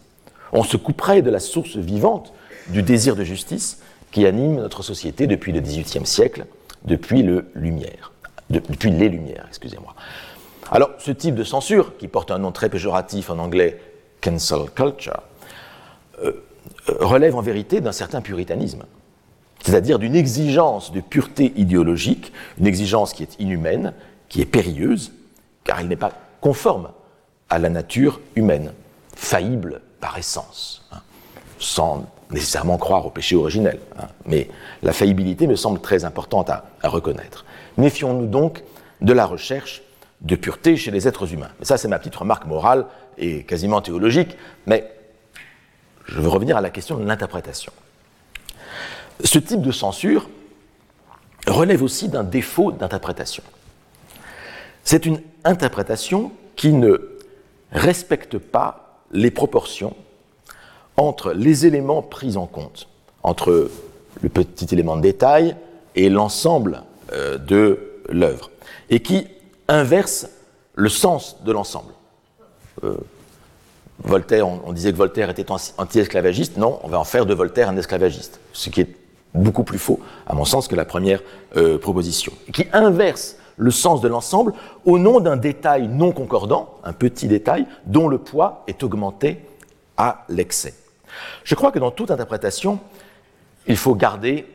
on se couperait de la source vivante du désir de justice qui anime notre société depuis le XVIIIe siècle, depuis, le depuis les Lumières, excusez-moi. Alors, ce type de censure, qui porte un nom très péjoratif en anglais, cancel culture, euh, relève en vérité d'un certain puritanisme, c'est-à-dire d'une exigence de pureté idéologique, une exigence qui est inhumaine, qui est périlleuse, car elle n'est pas conforme à la nature humaine, faillible par essence, hein, sans nécessairement croire au péché originel. Hein. mais la faillibilité me semble très importante à, reconnaître. Méfions-nous donc de la recherche de pureté chez les êtres humains. Mais ça, c'est ma petite remarque morale et quasiment théologique, mais je veux revenir à la question de l'interprétation. Ce type de censure relève aussi d'un défaut d'interprétation. C'est une interprétation qui ne respecte pas les proportions entre les éléments pris en compte, entre le petit élément de détail et l'ensemble euh, de l'œuvre, et qui inverse le sens de l'ensemble. Euh, Voltaire, on, disait que Voltaire était anti-esclavagiste, non, on va en faire de Voltaire un esclavagiste, beaucoup plus faux, à mon sens, que la première euh, proposition, qui inverse le sens de l'ensemble au nom d'un détail non concordant, un petit détail, dont le poids est augmenté à l'excès. Je crois que dans toute interprétation, il faut garder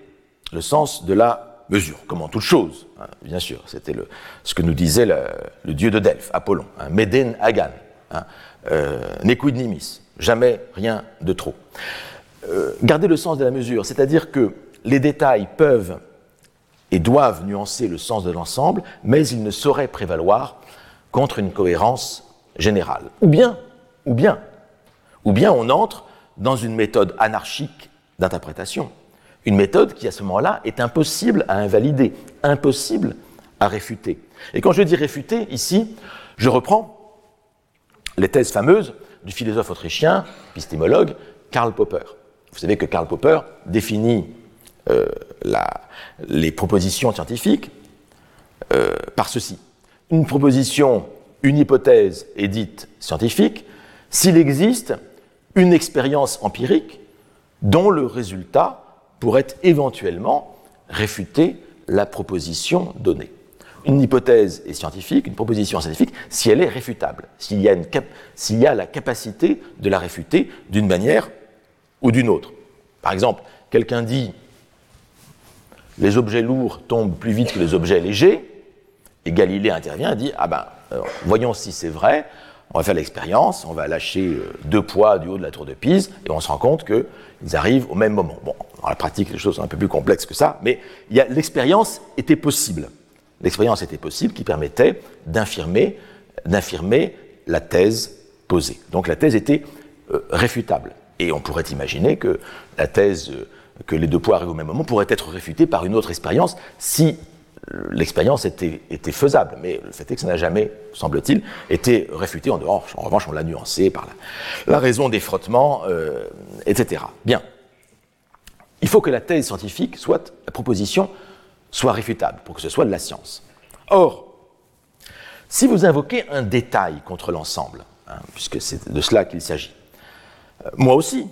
le sens de la mesure, comme en toute chose. Hein, bien sûr, c'était ce que nous disait le, dieu de Delphes, Apollon, hein, Meden Hagan, hein, euh, Nequid nimis, jamais rien de trop. Euh, garder le sens de la mesure, c'est-à-dire que les détails peuvent et doivent nuancer le sens de l'ensemble, mais ils ne sauraient prévaloir contre une cohérence générale. Ou bien, ou bien, ou bien on entre dans une méthode anarchique d'interprétation, une méthode qui à ce moment-là est impossible à invalider, impossible à réfuter. Et quand je dis réfuter, ici, je reprends les thèses fameuses du philosophe autrichien, épistémologue, Karl Popper. Vous savez que Karl Popper définit euh, les propositions scientifiques euh, par ceci. Une proposition, une hypothèse est dite scientifique s'il existe une expérience empirique dont le résultat pourrait éventuellement réfuter la proposition donnée. une hypothèse est scientifique, une proposition scientifique, si elle est réfutable, s'il y, a s'il y a la capacité de la réfuter d'une manière ou d'une autre. Par exemple, quelqu'un dit les objets lourds tombent plus vite que les objets légers, et Galilée intervient et dit ah ben, voyons si c'est vrai, on va faire l'expérience, on va lâcher euh, deux poids du haut de la tour de Pise, et on se rend compte qu'ils arrivent au même moment. Bon, dans la pratique, les choses sont un peu plus complexes que ça, mais l'expérience était possible. L'expérience était possible qui permettait d'infirmer, la thèse posée. Donc la thèse était euh, réfutable. Et on pourrait imaginer que la thèse euh, que les deux poids arrivent au même moment pourrait être réfutée par une autre expérience si l'expérience était, faisable, mais le fait est que ça n'a jamais, semble-t-il, été réfuté. En dehors, en revanche, on l'a nuancé par la, raison des frottements, euh, etc. Bien. Il faut que la thèse scientifique soit, la proposition, soit réfutable pour que ce soit de la science. Or, si vous invoquez un détail contre l'ensemble, hein, puisque c'est de cela qu'il s'agit, euh, moi aussi,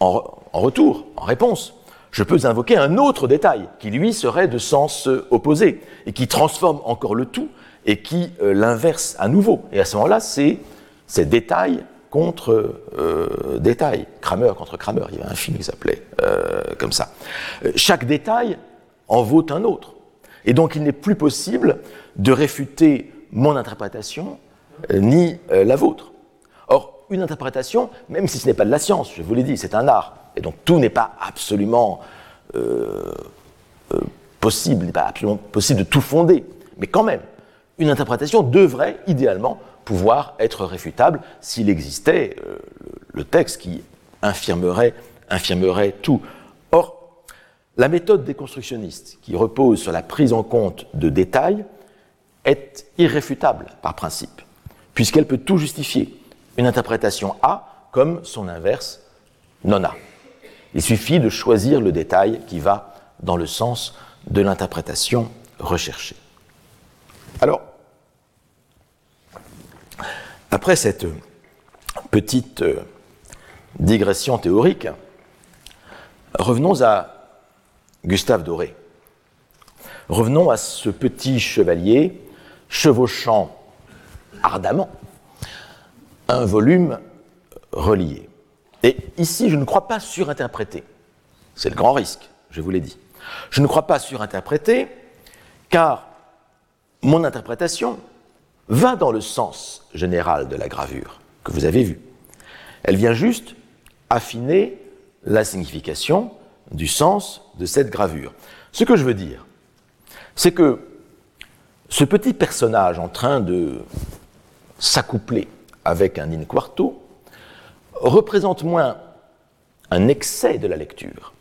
en retour, en réponse, je peux invoquer un autre détail qui, lui, serait de sens euh, opposé et qui transforme encore le tout et qui euh, l'inverse à nouveau. Et à ce moment-là, c'est détail contre euh, détail. Kramer contre Kramer. Il y avait un film qui s'appelait comme ça. Chaque détail en vaut un autre. Et donc, il n'est plus possible de réfuter mon interprétation ni la vôtre. Une interprétation, même si ce n'est pas de la science, je vous l'ai dit, c'est un art, et donc tout n'est pas absolument euh, euh, possible, n'est pas absolument possible de tout fonder. Mais quand même, une interprétation devrait idéalement pouvoir être réfutable s'il existait euh, le texte qui infirmerait, infirmerait tout. Or, la méthode déconstructionniste, qui repose sur la prise en compte de détails, est irréfutable par principe, puisqu'elle peut tout justifier. Une interprétation A comme son inverse non A. Il suffit de choisir le détail qui va dans le sens de l'interprétation recherchée. Alors, après cette petite euh, digression théorique, revenons à Gustave Doré. Revenons à ce petit chevalier chevauchant ardemment un volume relié. Et ici, je ne crois pas surinterpréter. C'est le grand risque, je vous l'ai dit. Je ne crois pas surinterpréter, car mon interprétation va dans le sens général de la gravure que vous avez vue. Elle vient juste affiner la signification du sens de cette gravure. Ce que je veux dire, c'est que ce petit personnage en train de s'accoupler avec un in quarto représente moins un excès de la lecture,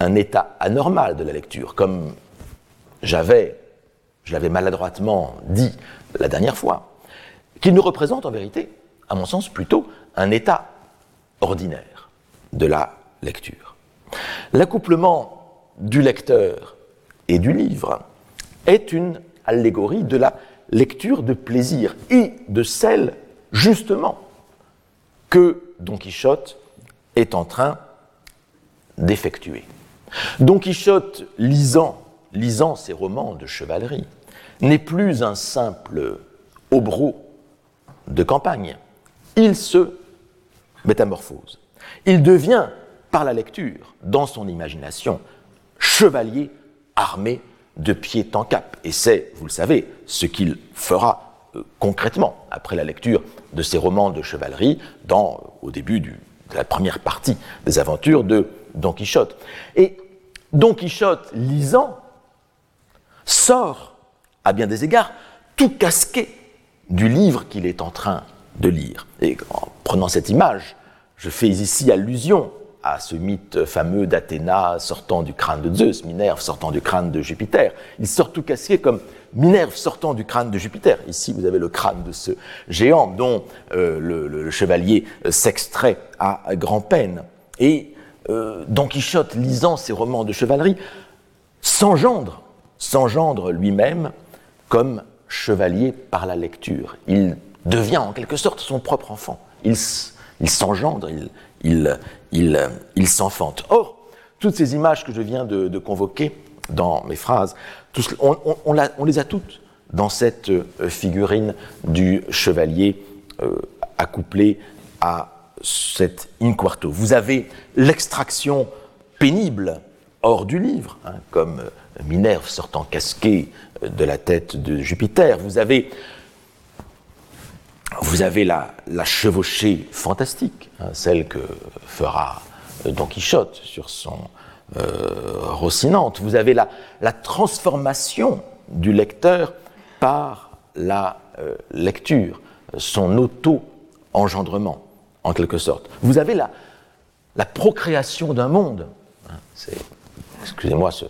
un état anormal de la lecture, comme j'avais, je l'avais maladroitement dit la dernière fois, qu'il ne représente en vérité, à mon sens, plutôt un état ordinaire de la lecture. L'accouplement du lecteur et du livre est une allégorie de la lecture de plaisir et de celle, justement, que Don Quichotte est en train d'effectuer. Don Quichotte, lisant, lisant ses romans de chevalerie, n'est plus un simple obro de campagne. Il se métamorphose. Il devient, par la lecture, dans son imagination, chevalier armé de pied en cap. Et c'est, vous le savez, ce qu'il fera concrètement, après la lecture de ces romans de chevalerie, dans, au début de la première partie des aventures de Don Quichotte. Et Don Quichotte, lisant, sort, à bien des égards, tout casqué du livre qu'il est en train de lire. Et en prenant cette image, je fais ici allusion à ce mythe fameux d'Athéna sortant du crâne de Zeus, Minerve sortant du crâne de Jupiter. Il sort tout casqué comme Minerve sortant du crâne de Jupiter. Ici, vous avez le crâne de ce géant dont euh, le, chevalier euh, s'extrait à, grand-peine. Et euh, Don Quichotte, lisant ses romans de chevalerie, s'engendre, s'engendre lui-même comme chevalier par la lecture. Il devient en quelque sorte son propre enfant. Il, s'engendre, il, s'enfante. Or, toutes ces images que je viens de, convoquer dans mes phrases. on, les a toutes dans cette figurine du chevalier accouplé à cet in quarto. Vous avez l'extraction pénible hors du livre, hein, comme Minerve sortant casqué de la tête de Jupiter. Vous avez, vous avez la, chevauchée fantastique, hein, celle que fera Don Quichotte sur son euh, Rocinante. Vous avez la, transformation du lecteur par la euh, lecture, son auto-engendrement, en quelque sorte. Vous avez la, procréation d'un monde. Hein, excusez-moi ce,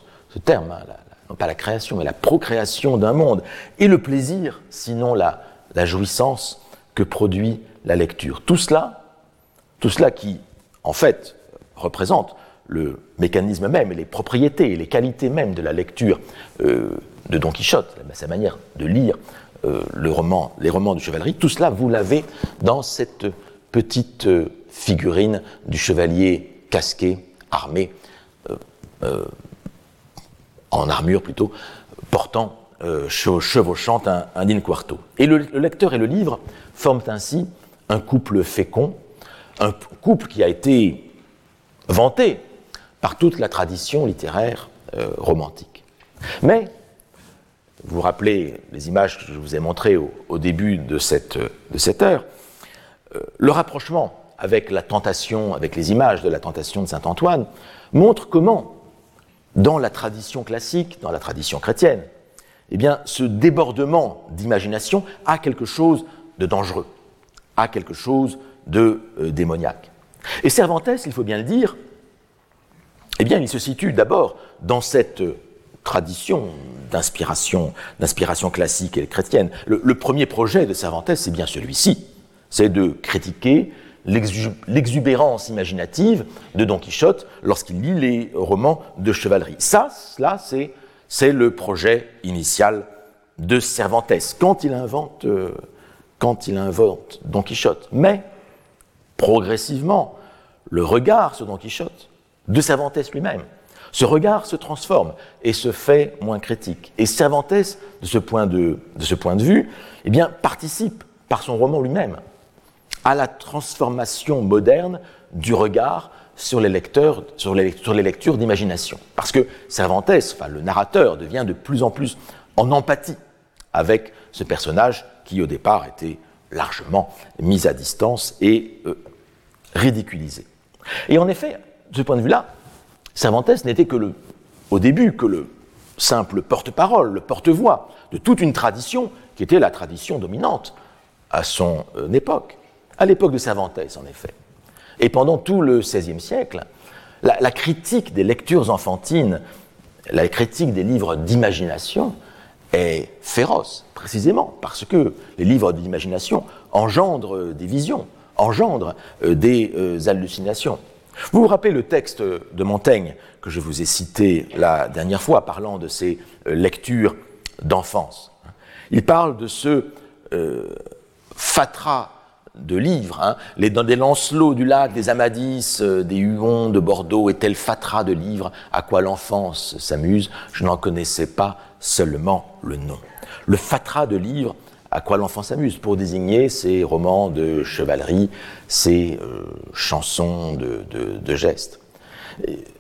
terme, hein, non pas la création, mais la procréation d'un monde, et le plaisir, sinon la jouissance que produit la lecture. Tout cela, tout cela qui, en fait, représente le mécanisme même les propriétés et les qualités même de la lecture euh, de Don Quichotte, sa manière de lire euh, le roman, les romans de chevalerie, tout cela, vous l'avez dans cette petite euh, figurine du chevalier casqué, armé, en armure plutôt, portant, chevauchant un, un quarto. Et le, lecteur et le livre forment ainsi un couple fécond, un couple qui a été vanté par toute la tradition littéraire euh, romantique. Mais, vous vous rappelez les images que je vous ai montrées au, début de cette, de cette heure, euh, le rapprochement avec la tentation, avec les images de la tentation de Saint Antoine, montre comment dans la tradition classique, dans la tradition chrétienne, eh bien, ce débordement d'imagination a quelque chose de dangereux, a quelque chose de euh, démoniaque. Et Cervantes, il faut bien le dire, eh bien, il se situe d'abord dans cette euh, tradition d'inspiration, d'inspiration classique et chrétienne. le premier projet de Cervantes, c'est bien celui-ci, c'est de critiquer l'exubérance imaginative de Don Quichotte lorsqu'il lit les romans de chevalerie. Ça, cela, c'est le projet initial de Cervantes quand il invente, euh, quand il invente Don Quichotte. Mais progressivement, le regard sur Don Quichotte de Cervantes lui-même, ce regard se transforme et se fait moins critique. Et Cervantes, de ce point de, ce point de vue, eh bien, participe par son roman lui-même à la transformation moderne du regard sur les lecteurs, sur les, lectures d'imagination. Parce que Cervantes, le narrateur, devient de plus en plus en empathie avec ce personnage qui au départ était largement mis à distance et euh, ridiculisé. Et en effet, de ce point de vue-là, Cervantes n'était que au début que le simple porte-parole, le porte-voix de toute une tradition qui était la tradition dominante à son euh, époque à l'époque de Cervantes, en effet. Et pendant tout le XVIe siècle, la, critique des lectures enfantines, la critique des livres d'imagination est féroce, précisément parce que les livres d'imagination engendrent des visions, engendrent euh, des euh, hallucinations. Vous vous rappelez le texte de Montaigne que je vous ai cité la dernière fois, parlant de ces euh, lectures d'enfance. Il parle de ce fatras de livres, hein. les, des Lancelots du lac, des Amadis, euh, des Huons de Bordeaux et tel fatras de livres? À quoi l'enfance s'amuse, je n'en connaissais pas seulement le nom. Le fatras de livres à quoi l'enfant s'amuse, pour désigner ces romans de chevalerie, ces euh, chansons de, gestes.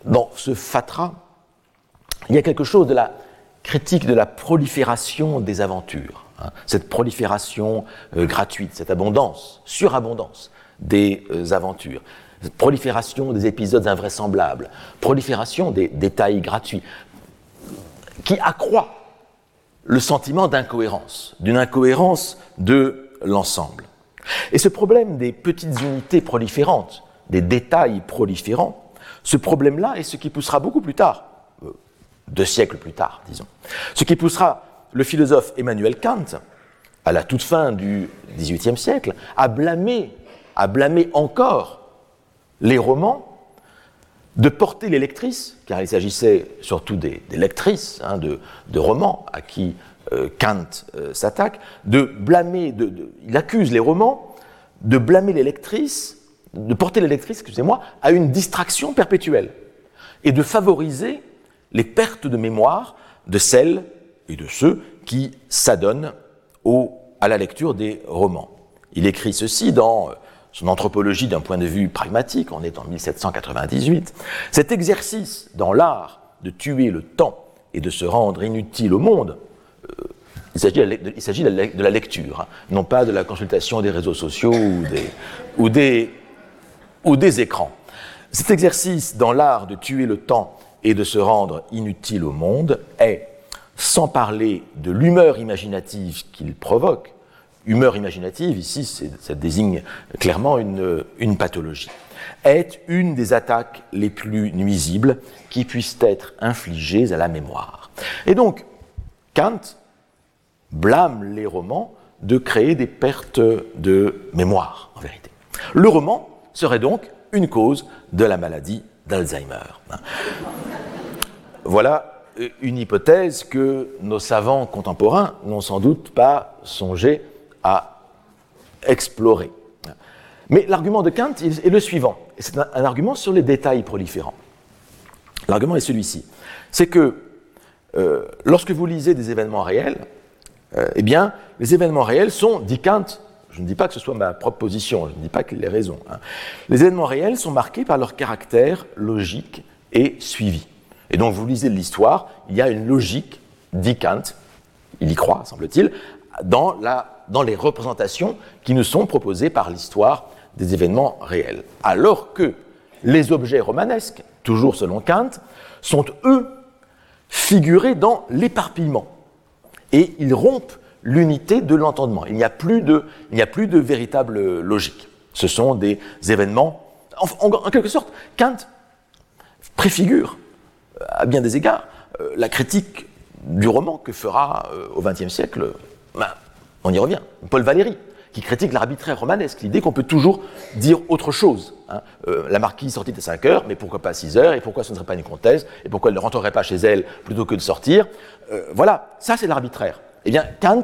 Dans ce fatras, il y a quelque chose de la critique de la prolifération des aventures. Hein, cette prolifération euh, gratuite, cette abondance, surabondance des euh, aventures, prolifération des épisodes invraisemblables, prolifération des détails gratuits, qui accroît le sentiment d'incohérence, d'une incohérence de l'ensemble. Et ce problème des petites unités proliférantes, des détails proliférants, ce problème-là est ce qui poussera beaucoup plus tard, euh, deux siècles plus tard, disons, ce qui poussera le philosophe Emmanuel Kant, à la toute fin du XVIIIe siècle, a blâmé, a blâmé encore les romans de porter les lectrices, car il s'agissait surtout des, lectrices hein, de, romans à qui euh, Kant euh, s'attaque, de blâmer, il accuse les romans de blâmer les lectrices, de porter les lectrices, excusez-moi, à une distraction perpétuelle et de favoriser les pertes de mémoire de celles et de ceux qui s'adonnent à la lecture des romans. Il écrit ceci dans euh, son anthropologie d'un point de vue pragmatique, on est en 1798. Cet exercice dans l'art de tuer le temps et de se rendre inutile au monde, euh, il s'agit de, la lecture, hein, non pas de la consultation des réseaux sociaux ou des, écrans. Cet exercice dans l'art de tuer le temps et de se rendre inutile au monde est, sans parler de l'humeur imaginative qu'il provoque, humeur imaginative, ici ça désigne clairement une, pathologie, est une des attaques les plus nuisibles qui puissent être infligées à la mémoire. Et donc, Kant blâme les romans de créer des pertes de mémoire, en vérité. Le roman serait donc une cause de la maladie d'Alzheimer. Voilà une hypothèse que nos savants contemporains n'ont sans doute pas songé à explorer. Mais l'argument de Kant est le suivant, c'est un, argument sur les détails proliférants. L'argument est celui-ci, c'est que euh, lorsque vous lisez des événements réels, euh, eh bien, les événements réels sont, dit Kant, je ne dis pas que ce soit ma propre position, je ne dis pas qu'il ait raison, hein. les événements réels sont marqués par leur caractère logique et suivi. Et donc, vous lisez l'histoire, il y a une logique, dit Kant, il y croit, semble-t-il, dans, dans les représentations qui nous sont proposées par l'histoire des événements réels. Alors que les objets romanesques, toujours selon Kant, sont eux figurés dans l'éparpillement et ils rompent l'unité de l'entendement. Il n'y a, plus de, véritable logique. Ce sont des événements, en, quelque sorte, Kant préfigure, euh, à bien des égards, euh, la critique du roman que fera euh, au XXe siècle, on y revient, Paul Valéry, qui critique l'arbitraire romanesque, l'idée qu'on peut toujours dire autre chose. Hein. la marquise sortit à 5 heures, mais pourquoi pas à 6 heures, et pourquoi ce ne serait pas une comtesse, et pourquoi elle ne rentrerait pas chez elle plutôt que de sortir. Euh, voilà, ça c'est l'arbitraire. Eh bien, Kant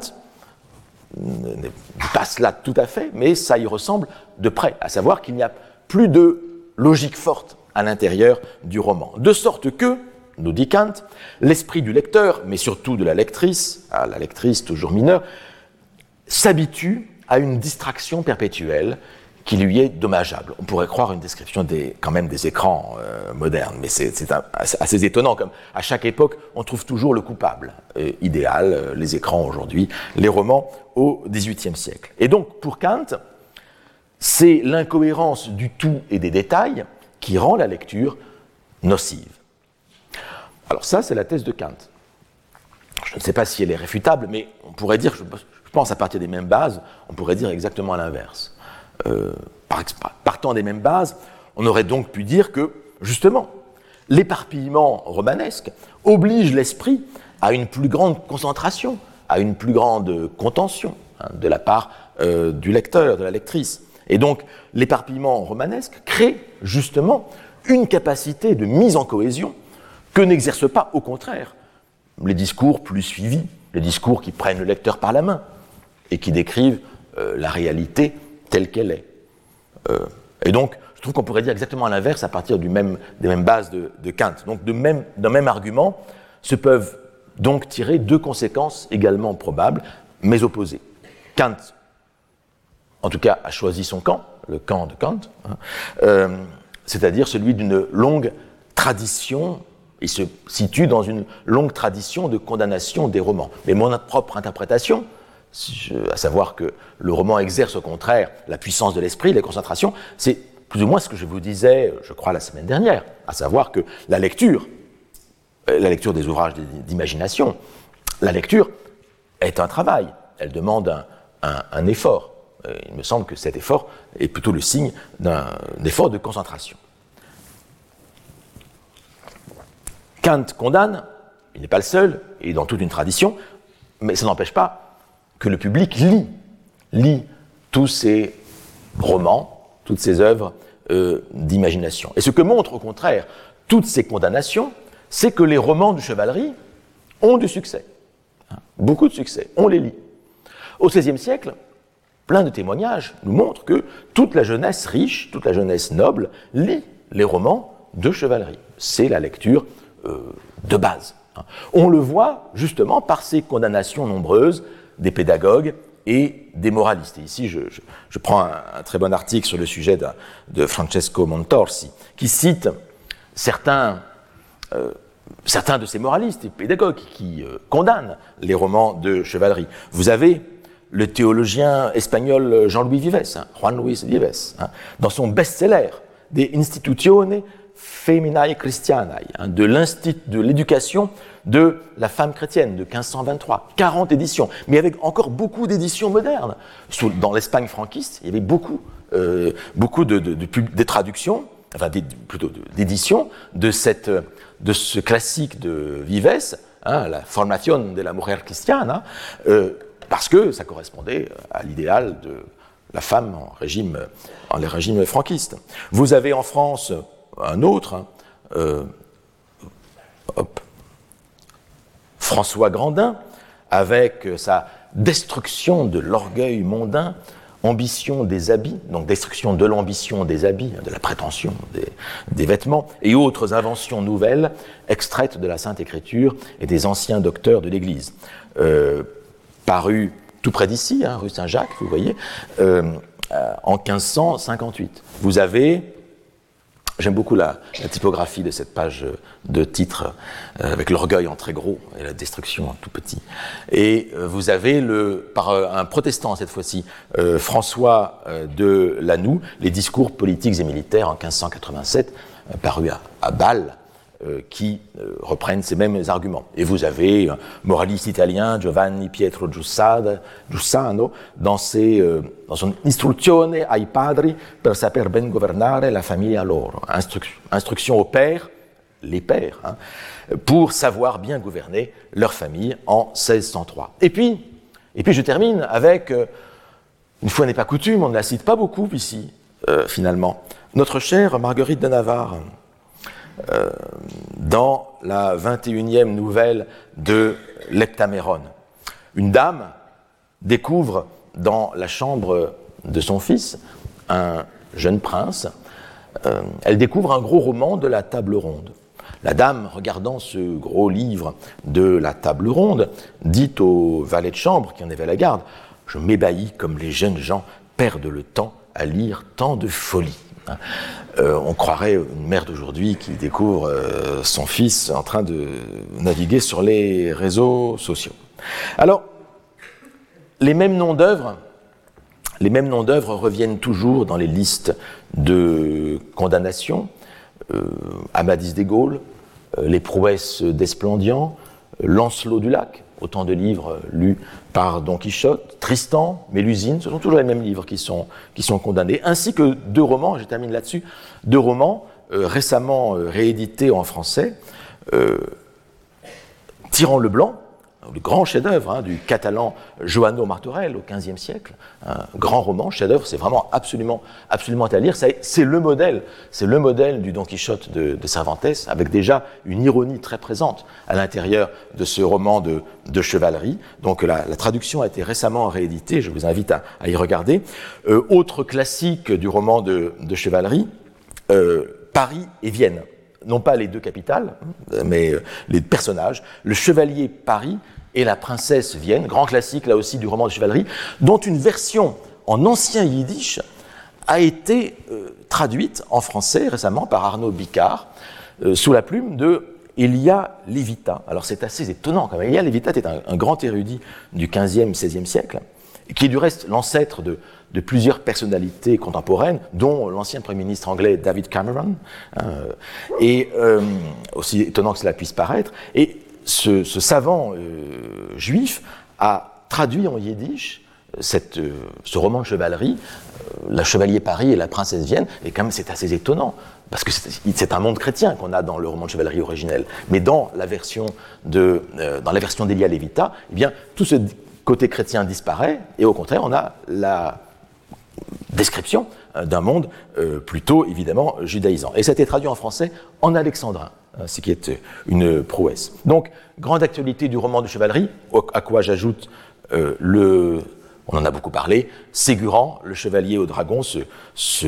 passe là tout à fait, mais ça y ressemble de près, à savoir qu'il n'y a plus de logique forte à l'intérieur du roman. De sorte que, nous dit Kant, l'esprit du lecteur, mais surtout de la lectrice, à la lectrice toujours mineure, s'habitue à une distraction perpétuelle qui lui est dommageable. On pourrait croire une description des, quand même des écrans euh, modernes, mais c'est assez étonnant. Comme à chaque époque, on trouve toujours le coupable euh, idéal. Euh, les écrans aujourd'hui, les romans au XVIIIe siècle. Et donc, pour Kant, c'est l'incohérence du tout et des détails qui rend la lecture nocive. Alors ça, c'est la thèse de Kant. Je ne sais pas si elle est réfutable, mais on pourrait dire, pense à partir des mêmes bases, on pourrait dire exactement l'inverse. Euh, partant des mêmes bases, on aurait donc pu dire que, justement, l'éparpillement romanesque oblige l'esprit à une plus grande concentration, à une plus grande contention hein, de la part euh, du lecteur, de la lectrice. Et donc, l'éparpillement romanesque crée justement une capacité de mise en cohésion que n'exercent pas, au contraire, les discours plus suivis, les discours qui prennent le lecteur par la main et qui décrivent euh, la réalité telle qu'elle est. Euh, et donc, je trouve qu'on pourrait dire exactement l'inverse à partir du même, des mêmes bases de, Kant. Donc, d'un même, même argument se peuvent donc tirer deux conséquences également probables, mais opposées. Kant, en tout cas, a choisi son camp, le camp de Kant, hein, euh, c'est-à-dire celui d'une longue tradition il se situe dans une longue tradition de condamnation des romans. Mais mon propre interprétation, à savoir que le roman exerce au contraire la puissance de l'esprit, la concentration, c'est plus ou moins ce que je vous disais, je crois, la semaine dernière, à savoir que la lecture, euh, la lecture des ouvrages d'imagination, la lecture est un travail, elle demande un, effort. Euh, il me semble que cet effort est plutôt le signe d'un effort de concentration. Kant condamne, il n'est pas le seul, et dans toute une tradition, mais ça n'empêche pas que le public lit, lit tous ces romans, toutes ces œuvres euh, d'imagination. Et ce que montrent au contraire toutes ces condamnations, c'est que les romans de chevalerie ont du succès. Beaucoup de succès, on les lit. Au XVIe siècle, plein de témoignages nous montrent que toute la jeunesse riche, toute la jeunesse noble lit les romans de chevalerie. C'est la lecture euh, de base. On le voit justement par ces condamnations nombreuses des pédagogues et des moralistes. Et ici, je, prends un, très bon article sur le sujet de, Francesco Montorsi, qui cite certains, euh, certains de ces moralistes et pédagogues qui euh, condamnent les romans de chevalerie. Vous avez le théologien espagnol Jean-Louis Vives, hein, Juan Luis Vives, hein, dans son best-seller, De Institutione Feminae Christianae, hein, de l'éducation de la femme chrétienne de 1523, 40 éditions, mais avec encore beaucoup d'éditions modernes. Dans l'Espagne franquiste, il y avait beaucoup, euh, beaucoup de, traductions, enfin plutôt d'éditions de, cette, de ce classique de Vives, hein, la Formación de la Mujer Cristiana, euh, parce que ça correspondait à l'idéal de la femme en régime, en les régimes franquistes. Vous avez en France un autre, hein, euh, François Grandin, avec sa destruction de l'orgueil mondain, ambition des habits, donc destruction de l'ambition des habits, de la prétention des, vêtements, et autres inventions nouvelles extraites de la Sainte Écriture et des anciens docteurs de l'Église. Euh, paru tout près d'ici, hein, rue Saint-Jacques, vous voyez, euh, euh, en 1558. Vous avez J'aime beaucoup la, typographie de cette page de titre, euh, avec l'orgueil en très gros et la destruction en tout petit. Et euh, vous avez, le, par euh, un protestant cette fois-ci, François de Lanoux, les discours politiques et militaires en 1587, paru à, à Bâle, euh, qui euh, reprennent ces mêmes arguments. Et vous avez un moraliste italien, Giovanni Pietro Giussano, dans, ses, euh, dans son Istruzione ai padri per saper ben governare la famiglia loro, instruction aux pères, les pères, hein, pour savoir bien gouverner leur famille en 1603. Et puis, et puis je termine avec, une fois n'est pas coutume, on ne la cite pas beaucoup ici, finalement, notre chère Marguerite de Navarre, euh, dans la 21e nouvelle de l'Heptaméron. Une dame découvre dans la chambre de son fils un jeune prince. Euh, elle découvre un gros roman de la table ronde. La dame, regardant ce gros livre de la table ronde, dit au valet de chambre qui en avait la garde Je m'ébahis comme les jeunes gens perdent le temps à lire tant de folie. Euh, on croirait une mère d'aujourd'hui qui découvre euh, son fils en train de naviguer sur les réseaux sociaux. Alors, les mêmes noms d'œuvres, reviennent toujours dans les listes de condamnation. Euh, Amadis des Gaules, les prouesses d'Esplandian, Lancelot du Lac, autant de livres lus par Don Quichotte, Tristan, Mélusine, ce sont toujours les mêmes livres qui sont, qui sont condamnés, ainsi que deux romans, je termine là-dessus, deux romans euh, récemment euh, réédités en français, euh, le Blanc, le grand chef-d'œuvre hein, du catalan Joanno Martorell au XVe siècle, un grand roman, chef-d'œuvre, c'est vraiment absolument, absolument à lire. C'est le modèle, c'est le modèle du Don Quichotte de, Cervantes, avec déjà une ironie très présente à l'intérieur de ce roman de, chevalerie. Donc la, traduction a été récemment rééditée, je vous invite à, y regarder. Euh, autre classique du roman de, chevalerie, euh, Paris et Vienne non pas les deux capitales, mais euh, les personnages, le chevalier Paris et la princesse Vienne, grand classique là aussi du roman de chevalerie, dont une version en ancien yiddish a été euh, traduite en français récemment par Arnaud Bicard, euh, sous la plume de Elia Levita. Alors c'est assez étonnant quand même. Elia Levita était un, grand érudit du 15e, 16e siècle, qui est du reste l'ancêtre de, plusieurs personnalités contemporaines, dont l'ancien Premier ministre anglais David Cameron, hein, et euh, aussi étonnant que cela puisse paraître. Et ce, savant euh, juif a traduit en yiddish cette, euh, ce roman de chevalerie, La Chevalier Paris et la Princesse Vienne, et quand même c'est assez étonnant, parce que c'est un monde chrétien qu'on a dans le roman de chevalerie originel. Mais dans la version de, dans la version d'Elia Levita, eh bien, tout ce côté chrétien disparaît, et au contraire, on a la description euh, d'un monde euh, plutôt évidemment judaïsant. Et ça a été traduit en français en alexandrin, hein, ce qui est une prouesse. Donc, grande actualité du roman de chevalerie, à quoi j'ajoute euh, le On en a beaucoup parlé. Ségurant, Le Chevalier au Dragon, ce,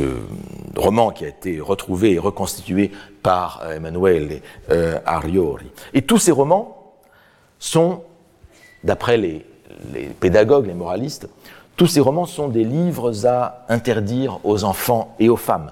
roman qui a été retrouvé et reconstitué par euh, Emanuele euh, Ariori. Et tous ces romans sont, d'après les pédagogues, les moralistes, tous ces romans sont des livres à interdire aux enfants et aux femmes.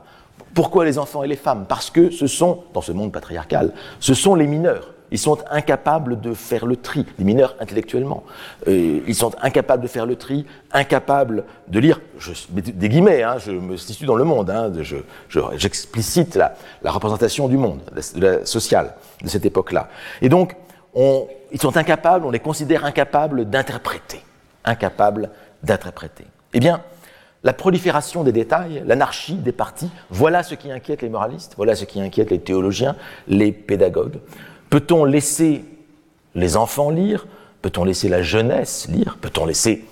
Pourquoi les enfants et les femmes? Parce que ce sont, dans ce monde patriarcal, ce sont les mineurs. Ils sont incapables de faire le tri, les mineurs intellectuellement. Euh, ils sont incapables de faire le tri, incapables de lire, je des guillemets, hein, je me situe dans le monde, hein, j'explicite je, la, la, représentation du monde, de la, sociale de cette époque-là. Et donc, on, ils sont incapables, on les considère incapables d'interpréter, incapables d'interpréter. Eh bien, la prolifération des détails, l'anarchie des partis, voilà ce qui inquiète les moralistes, voilà ce qui inquiète les théologiens, les pédagogues. Peut-on laisser les enfants lire? Peut-on laisser la jeunesse lire? Peut-on laisser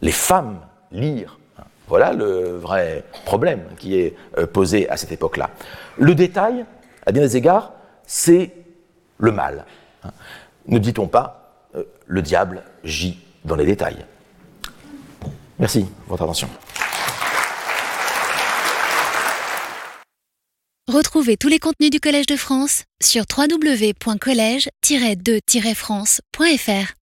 les femmes lire? Voilà le vrai problème qui est euh, posé à cette époque-là. Le détail, à bien des égards, c'est le mal. Ne dit-on pas euh, le diable gît dans les détails? Merci pour votre attention. Retrouvez tous les contenus du Collège de France sur www.colège-2-france.fr.